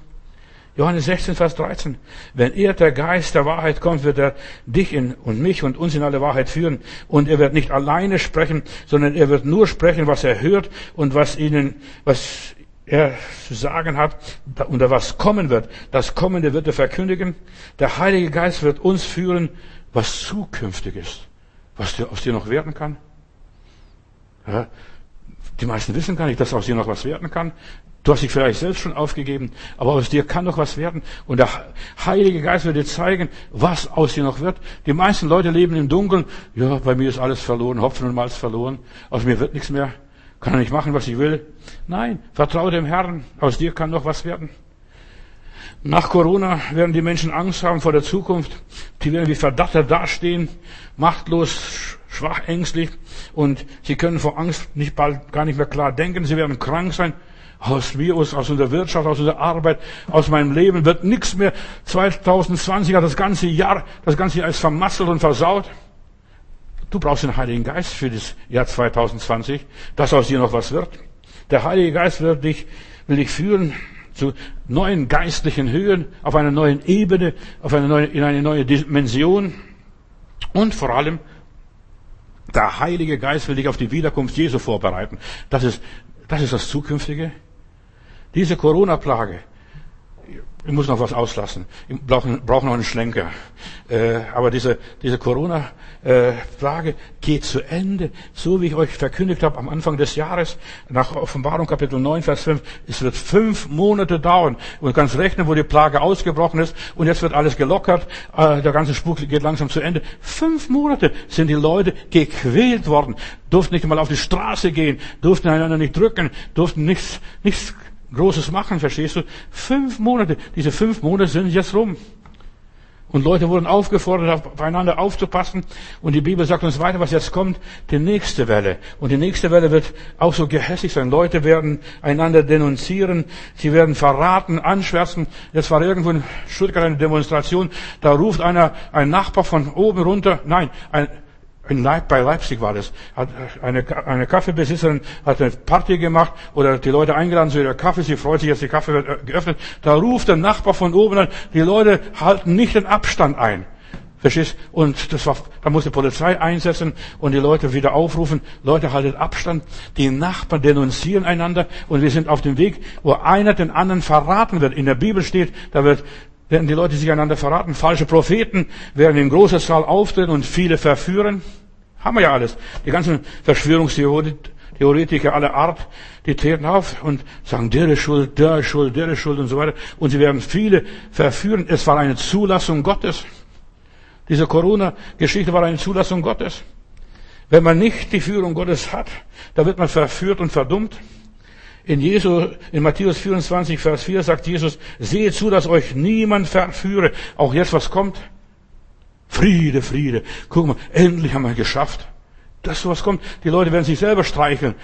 Johannes 16, Vers 13. Wenn er, der Geist der Wahrheit kommt, wird er dich in, und mich und uns in alle Wahrheit führen. Und er wird nicht alleine sprechen, sondern er wird nur sprechen, was er hört und was ihnen, was er zu sagen hat und was kommen wird. Das Kommende wird er verkündigen. Der Heilige Geist wird uns führen, was zukünftig ist, was aus dir noch werden kann. Ja, die meisten wissen gar nicht, dass aus dir noch was werden kann. Du hast dich vielleicht selbst schon aufgegeben, aber aus dir kann noch was werden. Und der Heilige Geist wird dir zeigen, was aus dir noch wird. Die meisten Leute leben im Dunkeln. Ja, bei mir ist alles verloren, Hopfen und Malz verloren. Aus mir wird nichts mehr. Kann er nicht machen, was ich will. Nein, vertraue dem Herrn. Aus dir kann noch was werden. Nach Corona werden die Menschen Angst haben vor der Zukunft. Die werden wie Verdachter dastehen, machtlos, schwach, ängstlich. Und sie können vor Angst nicht bald, gar nicht mehr klar denken. Sie werden krank sein aus Virus, aus unserer Wirtschaft, aus unserer Arbeit, aus meinem Leben wird nichts mehr. 2020 hat das ganze Jahr, das ganze Jahr ist vermasselt und versaut. Du brauchst den Heiligen Geist für das Jahr 2020, dass aus dir noch was wird. Der Heilige Geist wird dich, will dich führen zu neuen geistlichen Höhen, auf einer neuen Ebene, auf eine neue, in eine neue Dimension. Und vor allem, der Heilige Geist will dich auf die Wiederkunft Jesu vorbereiten. Das ist, das ist das Zukünftige. Diese Corona-Plage, ich muss noch was auslassen. Ich brauche brauch noch einen Schlenker. Äh, aber diese, diese Corona-Plage geht zu Ende. So wie ich euch verkündigt habe am Anfang des Jahres, nach Offenbarung Kapitel 9, Vers 5. Es wird fünf Monate dauern. Und kannst rechnen, wo die Plage ausgebrochen ist. Und jetzt wird alles gelockert. Äh, der ganze Spuk geht langsam zu Ende. Fünf Monate sind die Leute gequält worden. Durften nicht mal auf die Straße gehen. Durften einander nicht drücken. Durften nichts, nichts Großes machen, verstehst du? Fünf Monate. Diese fünf Monate sind jetzt rum. Und Leute wurden aufgefordert, aufeinander aufzupassen. Und die Bibel sagt uns weiter, was jetzt kommt, die nächste Welle. Und die nächste Welle wird auch so gehässig sein. Leute werden einander denunzieren, sie werden verraten, anschwärzen. Jetzt war irgendwo in Stuttgart eine Demonstration, da ruft einer, ein Nachbar von oben runter, nein, ein, in Leip, bei Leipzig war das. Hat eine, eine Kaffeebesitzerin hat eine Party gemacht oder die Leute eingeladen zu ihrer Kaffee. Sie freut sich, dass die Kaffee wird äh, geöffnet. Da ruft der Nachbar von oben an, die Leute halten nicht den Abstand ein. Verstehst? Und das war, da muss die Polizei einsetzen und die Leute wieder aufrufen. Leute, haltet Abstand. Die Nachbarn denunzieren einander und wir sind auf dem Weg, wo einer den anderen verraten wird. In der Bibel steht, da wird werden die Leute sich einander verraten. Falsche Propheten werden in großer Zahl auftreten und viele verführen. Haben wir ja alles. Die ganzen Verschwörungstheoretiker aller Art, die treten auf und sagen, der ist schuld, der ist schuld, der ist schuld und so weiter. Und sie werden viele verführen. Es war eine Zulassung Gottes. Diese Corona-Geschichte war eine Zulassung Gottes. Wenn man nicht die Führung Gottes hat, da wird man verführt und verdummt. In, Jesu, in Matthäus 24, Vers 4 sagt Jesus, seht zu, dass euch niemand verführe. Auch jetzt, was kommt? Friede, Friede. Guck mal, endlich haben wir geschafft. Dass sowas kommt. Die Leute werden sich selber streicheln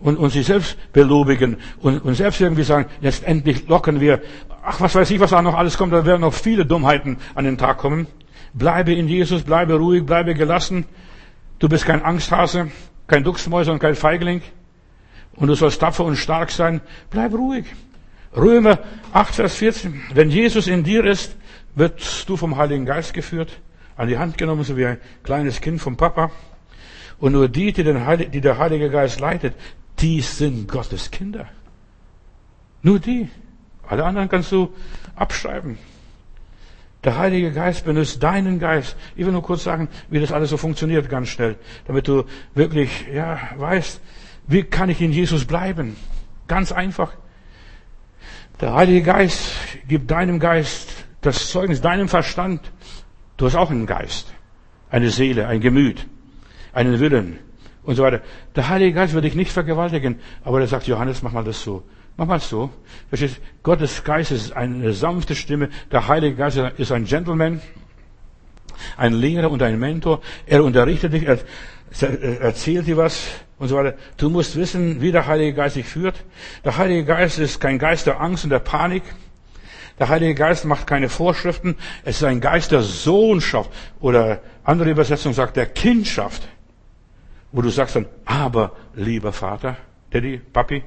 und, und sich selbst belobigen und, und selbst irgendwie sagen, jetzt endlich locken wir. Ach, was weiß ich, was da noch alles kommt. Da werden noch viele Dummheiten an den Tag kommen. Bleibe in Jesus, bleibe ruhig, bleibe gelassen. Du bist kein Angsthase, kein Ducksmäuser und kein Feigling und du sollst tapfer und stark sein, bleib ruhig. Römer 8, Vers 14. Wenn Jesus in dir ist, wirst du vom Heiligen Geist geführt, an die Hand genommen, so wie ein kleines Kind vom Papa. Und nur die, die, den Heilig, die der Heilige Geist leitet, die sind Gottes Kinder. Nur die. Alle anderen kannst du abschreiben. Der Heilige Geist benutzt deinen Geist. Ich will nur kurz sagen, wie das alles so funktioniert, ganz schnell, damit du wirklich, ja, weißt, wie kann ich in Jesus bleiben? Ganz einfach. Der Heilige Geist gibt deinem Geist das Zeugnis, deinem Verstand. Du hast auch einen Geist, eine Seele, ein Gemüt, einen Willen und so weiter. Der Heilige Geist wird dich nicht vergewaltigen, aber er sagt, Johannes, mach mal das so. Mach mal so. Verstehst? Gottes Geist ist eine sanfte Stimme. Der Heilige Geist ist ein Gentleman, ein Lehrer und ein Mentor. Er unterrichtet dich, er erzählt dir was und so weiter. Du musst wissen, wie der Heilige Geist dich führt. Der Heilige Geist ist kein Geist der Angst und der Panik. Der Heilige Geist macht keine Vorschriften. Es ist ein Geist der Sohnschaft. Oder andere Übersetzung sagt der Kindschaft. wo du sagst dann, aber lieber Vater, Daddy, Papi.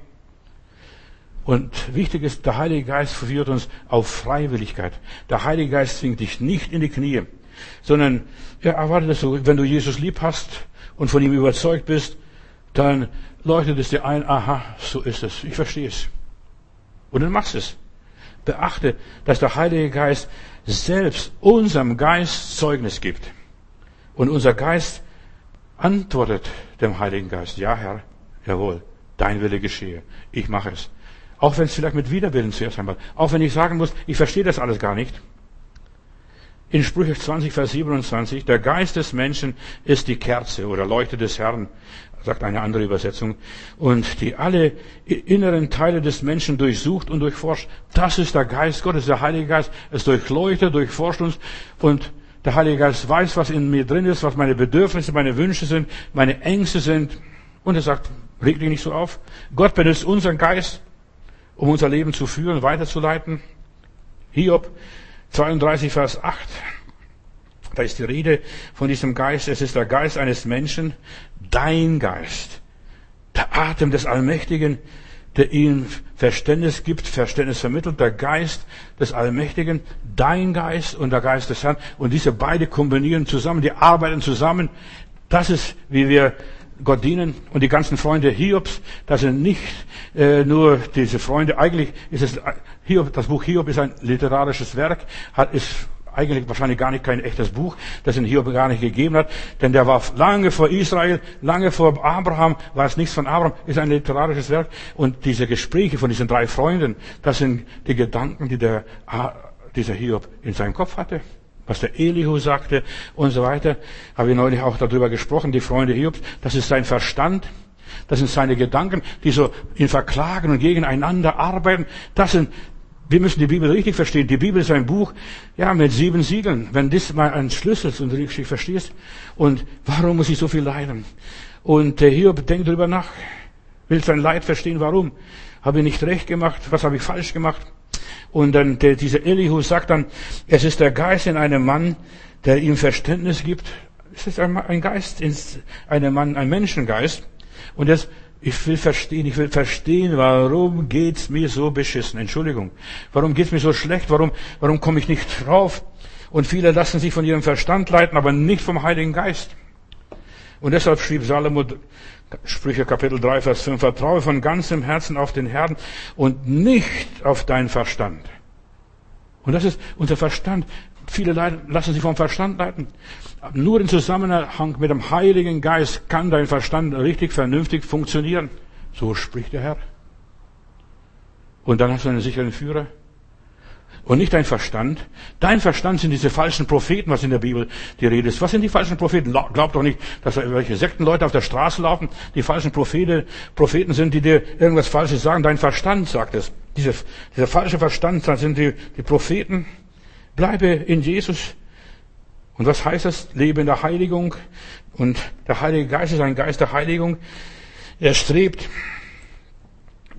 Und wichtig ist, der Heilige Geist führt uns auf Freiwilligkeit. Der Heilige Geist zwingt dich nicht in die Knie, sondern er erwartet es so, wenn du Jesus lieb hast und von ihm überzeugt bist, dann leuchtet es dir ein, aha, so ist es, ich verstehe es. Und dann machst es. Beachte, dass der Heilige Geist selbst unserem Geist Zeugnis gibt. Und unser Geist antwortet dem Heiligen Geist, ja Herr, jawohl, dein Wille geschehe, ich mache es. Auch wenn es vielleicht mit Widerwillen zuerst einmal, auch wenn ich sagen muss, ich verstehe das alles gar nicht. In Sprüche 20, Vers 27, der Geist des Menschen ist die Kerze oder Leuchte des Herrn, sagt eine andere Übersetzung, und die alle inneren Teile des Menschen durchsucht und durchforscht. Das ist der Geist Gottes, der Heilige Geist. Es durchleuchtet, durchforscht uns und der Heilige Geist weiß, was in mir drin ist, was meine Bedürfnisse, meine Wünsche sind, meine Ängste sind. Und er sagt, reg dich nicht so auf. Gott benutzt unseren Geist, um unser Leben zu führen, weiterzuleiten. Hiob 32, Vers 8. Da ist die Rede von diesem Geist. Es ist der Geist eines Menschen, dein Geist, der Atem des Allmächtigen, der ihm Verständnis gibt, Verständnis vermittelt, der Geist des Allmächtigen, dein Geist und der Geist des Herrn. Und diese beide kombinieren zusammen, die arbeiten zusammen. Das ist, wie wir Gott dienen. Und die ganzen Freunde Hiobs, das sind nicht äh, nur diese Freunde. Eigentlich ist es, Hiob, das Buch Hiob ist ein literarisches Werk, hat, ist eigentlich wahrscheinlich gar nicht kein echtes Buch, das ihn Hiob gar nicht gegeben hat, denn der war lange vor Israel, lange vor Abraham, war es nichts von Abraham, ist ein literarisches Werk. Und diese Gespräche von diesen drei Freunden, das sind die Gedanken, die der, dieser Hiob in seinem Kopf hatte. Was der Elihu sagte und so weiter, habe ich neulich auch darüber gesprochen, die Freunde Hiobs, das ist sein Verstand, das sind seine Gedanken, die so ihn verklagen und gegeneinander arbeiten. Das sind wir müssen die Bibel richtig verstehen. Die Bibel ist ein Buch, ja, mit sieben Siegeln. Wenn das mal ein Schlüssel ist und richtig verstehst. Und warum muss ich so viel leiden? Und der Hiob denkt darüber nach, will sein Leid verstehen, warum? Habe ich nicht recht gemacht? Was habe ich falsch gemacht? Und dann der, dieser Elihu sagt dann, es ist der Geist in einem Mann, der ihm Verständnis gibt. Es ist ein Geist in einem Mann, ein Menschengeist. Und das ich will verstehen, ich will verstehen, warum geht's mir so beschissen? Entschuldigung. Warum geht's mir so schlecht? Warum, warum komme ich nicht drauf? Und viele lassen sich von ihrem Verstand leiten, aber nicht vom Heiligen Geist. Und deshalb schrieb Salomo, Sprüche Kapitel 3, Vers 5, vertraue von ganzem Herzen auf den Herrn und nicht auf deinen Verstand. Und das ist unser Verstand. Viele lassen sich vom Verstand leiten. Nur im Zusammenhang mit dem Heiligen Geist kann dein Verstand richtig, vernünftig funktionieren. So spricht der Herr. Und dann hast du einen sicheren Führer. Und nicht dein Verstand. Dein Verstand sind diese falschen Propheten, was in der Bibel die Rede ist. Was sind die falschen Propheten? Glaub doch nicht, dass welche Sektenleute auf der Straße laufen, die falschen Propheten, Propheten sind, die dir irgendwas Falsches sagen. Dein Verstand sagt es. Diese, dieser falsche Verstand sind die, die Propheten. Bleibe in Jesus. Und was heißt das? Lebe in der Heiligung. Und der Heilige Geist ist ein Geist der Heiligung. Er strebt,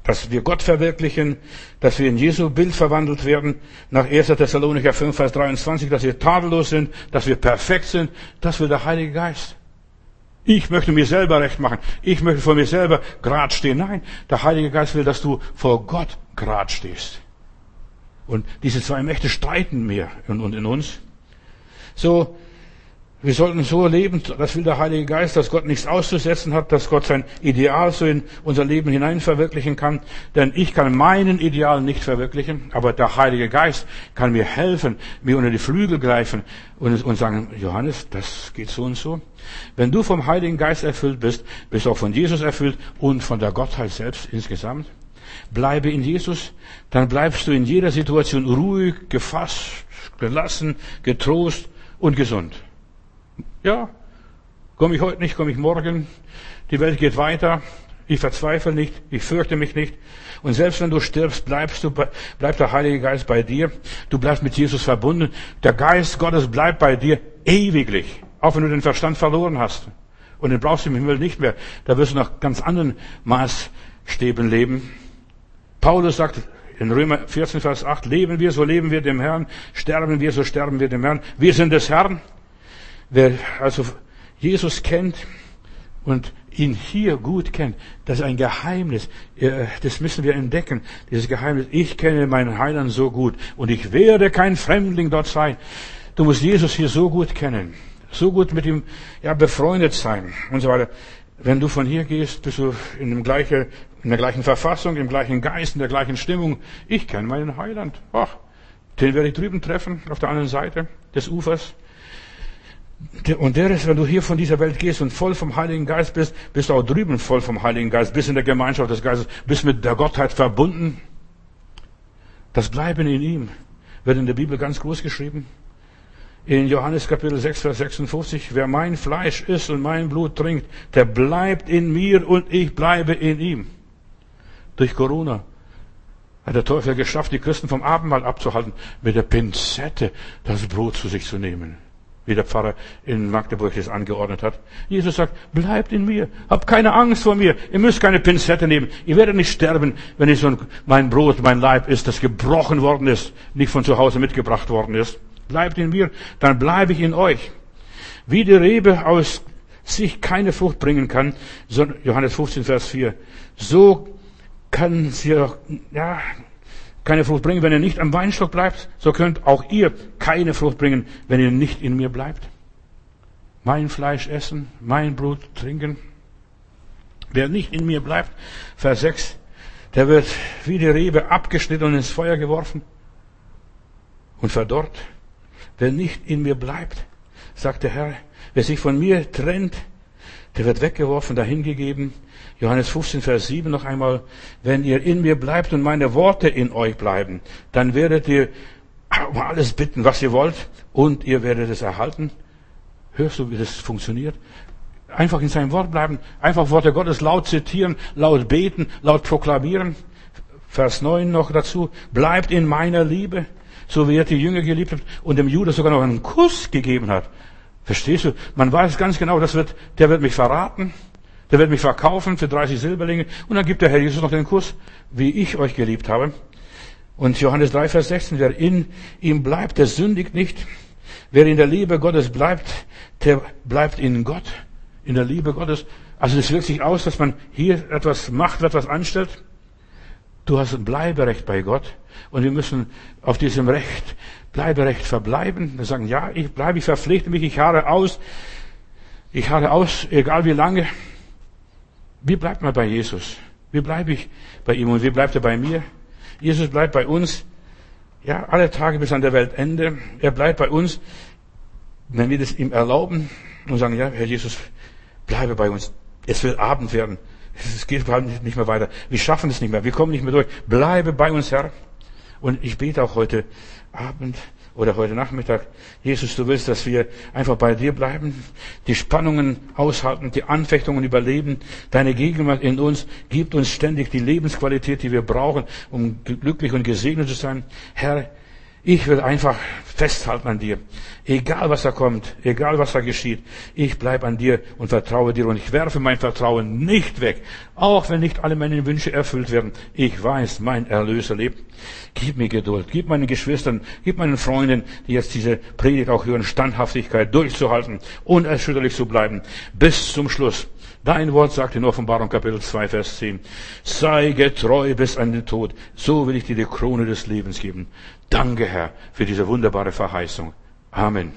dass wir Gott verwirklichen, dass wir in Jesu Bild verwandelt werden. Nach 1. Thessalonicher 5, Vers 23, dass wir tadellos sind, dass wir perfekt sind. Das will der Heilige Geist. Ich möchte mir selber recht machen. Ich möchte vor mir selber grad stehen. Nein, der Heilige Geist will, dass du vor Gott grad stehst. Und diese zwei Mächte streiten mehr und in uns. So, wir sollten so leben, das will der Heilige Geist, dass Gott nichts auszusetzen hat, dass Gott sein Ideal so in unser Leben hinein verwirklichen kann. Denn ich kann meinen Ideal nicht verwirklichen, aber der Heilige Geist kann mir helfen, mir unter die Flügel greifen und, und sagen, Johannes, das geht so und so. Wenn du vom Heiligen Geist erfüllt bist, bist du auch von Jesus erfüllt und von der Gottheit selbst insgesamt. Bleibe in Jesus, dann bleibst du in jeder Situation ruhig, gefasst, gelassen, getrost und gesund. Ja, komme ich heute nicht, komme ich morgen. Die Welt geht weiter. Ich verzweifle nicht, ich fürchte mich nicht. Und selbst wenn du stirbst, bleibst du, bleibt der Heilige Geist bei dir. Du bleibst mit Jesus verbunden. Der Geist Gottes bleibt bei dir ewiglich. Auch wenn du den Verstand verloren hast. Und den brauchst du im Himmel nicht mehr. Da wirst du nach ganz anderen Maßstäben leben. Paulus sagt in Römer 14, Vers 8, leben wir, so leben wir dem Herrn. Sterben wir, so sterben wir dem Herrn. Wir sind des Herrn. Wer also Jesus kennt und ihn hier gut kennt, das ist ein Geheimnis. Das müssen wir entdecken, dieses Geheimnis. Ich kenne meinen Heiland so gut und ich werde kein Fremdling dort sein. Du musst Jesus hier so gut kennen, so gut mit ihm ja, befreundet sein und so weiter. Wenn du von hier gehst, bist du in, dem gleichen, in der gleichen Verfassung, im gleichen Geist, in der gleichen Stimmung. Ich kenne meinen Heiland. Ach, den werde ich drüben treffen, auf der anderen Seite des Ufers. Und der ist, wenn du hier von dieser Welt gehst und voll vom Heiligen Geist bist, bist du auch drüben voll vom Heiligen Geist, bist in der Gemeinschaft des Geistes, bist mit der Gottheit verbunden. Das Bleiben in ihm wird in der Bibel ganz groß geschrieben. In Johannes Kapitel 6, Vers 56, wer mein Fleisch isst und mein Blut trinkt, der bleibt in mir und ich bleibe in ihm. Durch Corona hat der Teufel geschafft, die Christen vom Abendmahl abzuhalten, mit der Pinzette das Brot zu sich zu nehmen wie der Pfarrer in Magdeburg es angeordnet hat. Jesus sagt, bleibt in mir, habt keine Angst vor mir, ihr müsst keine Pinzette nehmen, ihr werdet nicht sterben, wenn ich so mein Brot, mein Leib ist, das gebrochen worden ist, nicht von zu Hause mitgebracht worden ist. Bleibt in mir, dann bleibe ich in euch. Wie die Rebe aus sich keine Frucht bringen kann, Johannes 15, Vers 4, so kann sie auch, ja, keine Frucht bringen, wenn ihr nicht am Weinstock bleibt, so könnt auch ihr keine Frucht bringen, wenn ihr nicht in mir bleibt. Mein Fleisch essen, mein Blut trinken. Wer nicht in mir bleibt, Vers 6, der wird wie die Rebe abgeschnitten und ins Feuer geworfen und verdorrt. Wer nicht in mir bleibt, sagt der Herr, wer sich von mir trennt, der wird weggeworfen, dahingegeben. Johannes 15, Vers 7 noch einmal. Wenn ihr in mir bleibt und meine Worte in euch bleiben, dann werdet ihr um alles bitten, was ihr wollt, und ihr werdet es erhalten. Hörst du, wie das funktioniert? Einfach in seinem Wort bleiben, einfach Worte Gottes laut zitieren, laut beten, laut proklamieren. Vers 9 noch dazu. Bleibt in meiner Liebe, so wie er die Jünger geliebt hat und dem Judas sogar noch einen Kuss gegeben hat. Verstehst du? Man weiß ganz genau, das wird, der wird mich verraten, der wird mich verkaufen für 30 Silberlinge und dann gibt der Herr Jesus noch den Kuss, wie ich euch geliebt habe. Und Johannes 3, Vers 16, wer in ihm bleibt, der sündigt nicht. Wer in der Liebe Gottes bleibt, der bleibt in Gott, in der Liebe Gottes. Also es wirkt sich aus, dass man hier etwas macht, etwas anstellt. Du hast ein Bleiberecht bei Gott und wir müssen auf diesem Recht Bleiberecht verbleiben. Wir sagen, ja, ich bleibe, ich verpflichte mich, ich harre aus. Ich harre aus, egal wie lange. Wie bleibt man bei Jesus? Wie bleibe ich bei ihm und wie bleibt er bei mir? Jesus bleibt bei uns, ja, alle Tage bis an der Weltende. Er bleibt bei uns, wenn wir das ihm erlauben und sagen, ja, Herr Jesus, bleibe bei uns. Es wird Abend werden. Es geht nicht mehr weiter. Wir schaffen es nicht mehr. Wir kommen nicht mehr durch. Bleibe bei uns, Herr. Und ich bete auch heute Abend oder heute Nachmittag, Jesus, du willst, dass wir einfach bei dir bleiben, die Spannungen aushalten, die Anfechtungen überleben. Deine Gegenwart in uns gibt uns ständig die Lebensqualität, die wir brauchen, um glücklich und gesegnet zu sein. Herr, ich will einfach festhalten an dir. Egal was da kommt, egal was da geschieht, ich bleib an dir und vertraue dir und ich werfe mein Vertrauen nicht weg. Auch wenn nicht alle meine Wünsche erfüllt werden. Ich weiß, mein Erlöser lebt. Gib mir Geduld. Gib meinen Geschwistern, gib meinen Freunden, die jetzt diese Predigt auch hören, Standhaftigkeit durchzuhalten, unerschütterlich zu bleiben. Bis zum Schluss. Dein Wort sagt in Offenbarung Kapitel 2, Vers 10. Sei getreu bis an den Tod. So will ich dir die Krone des Lebens geben. Danke, Herr, für diese wunderbare Verheißung. Amen.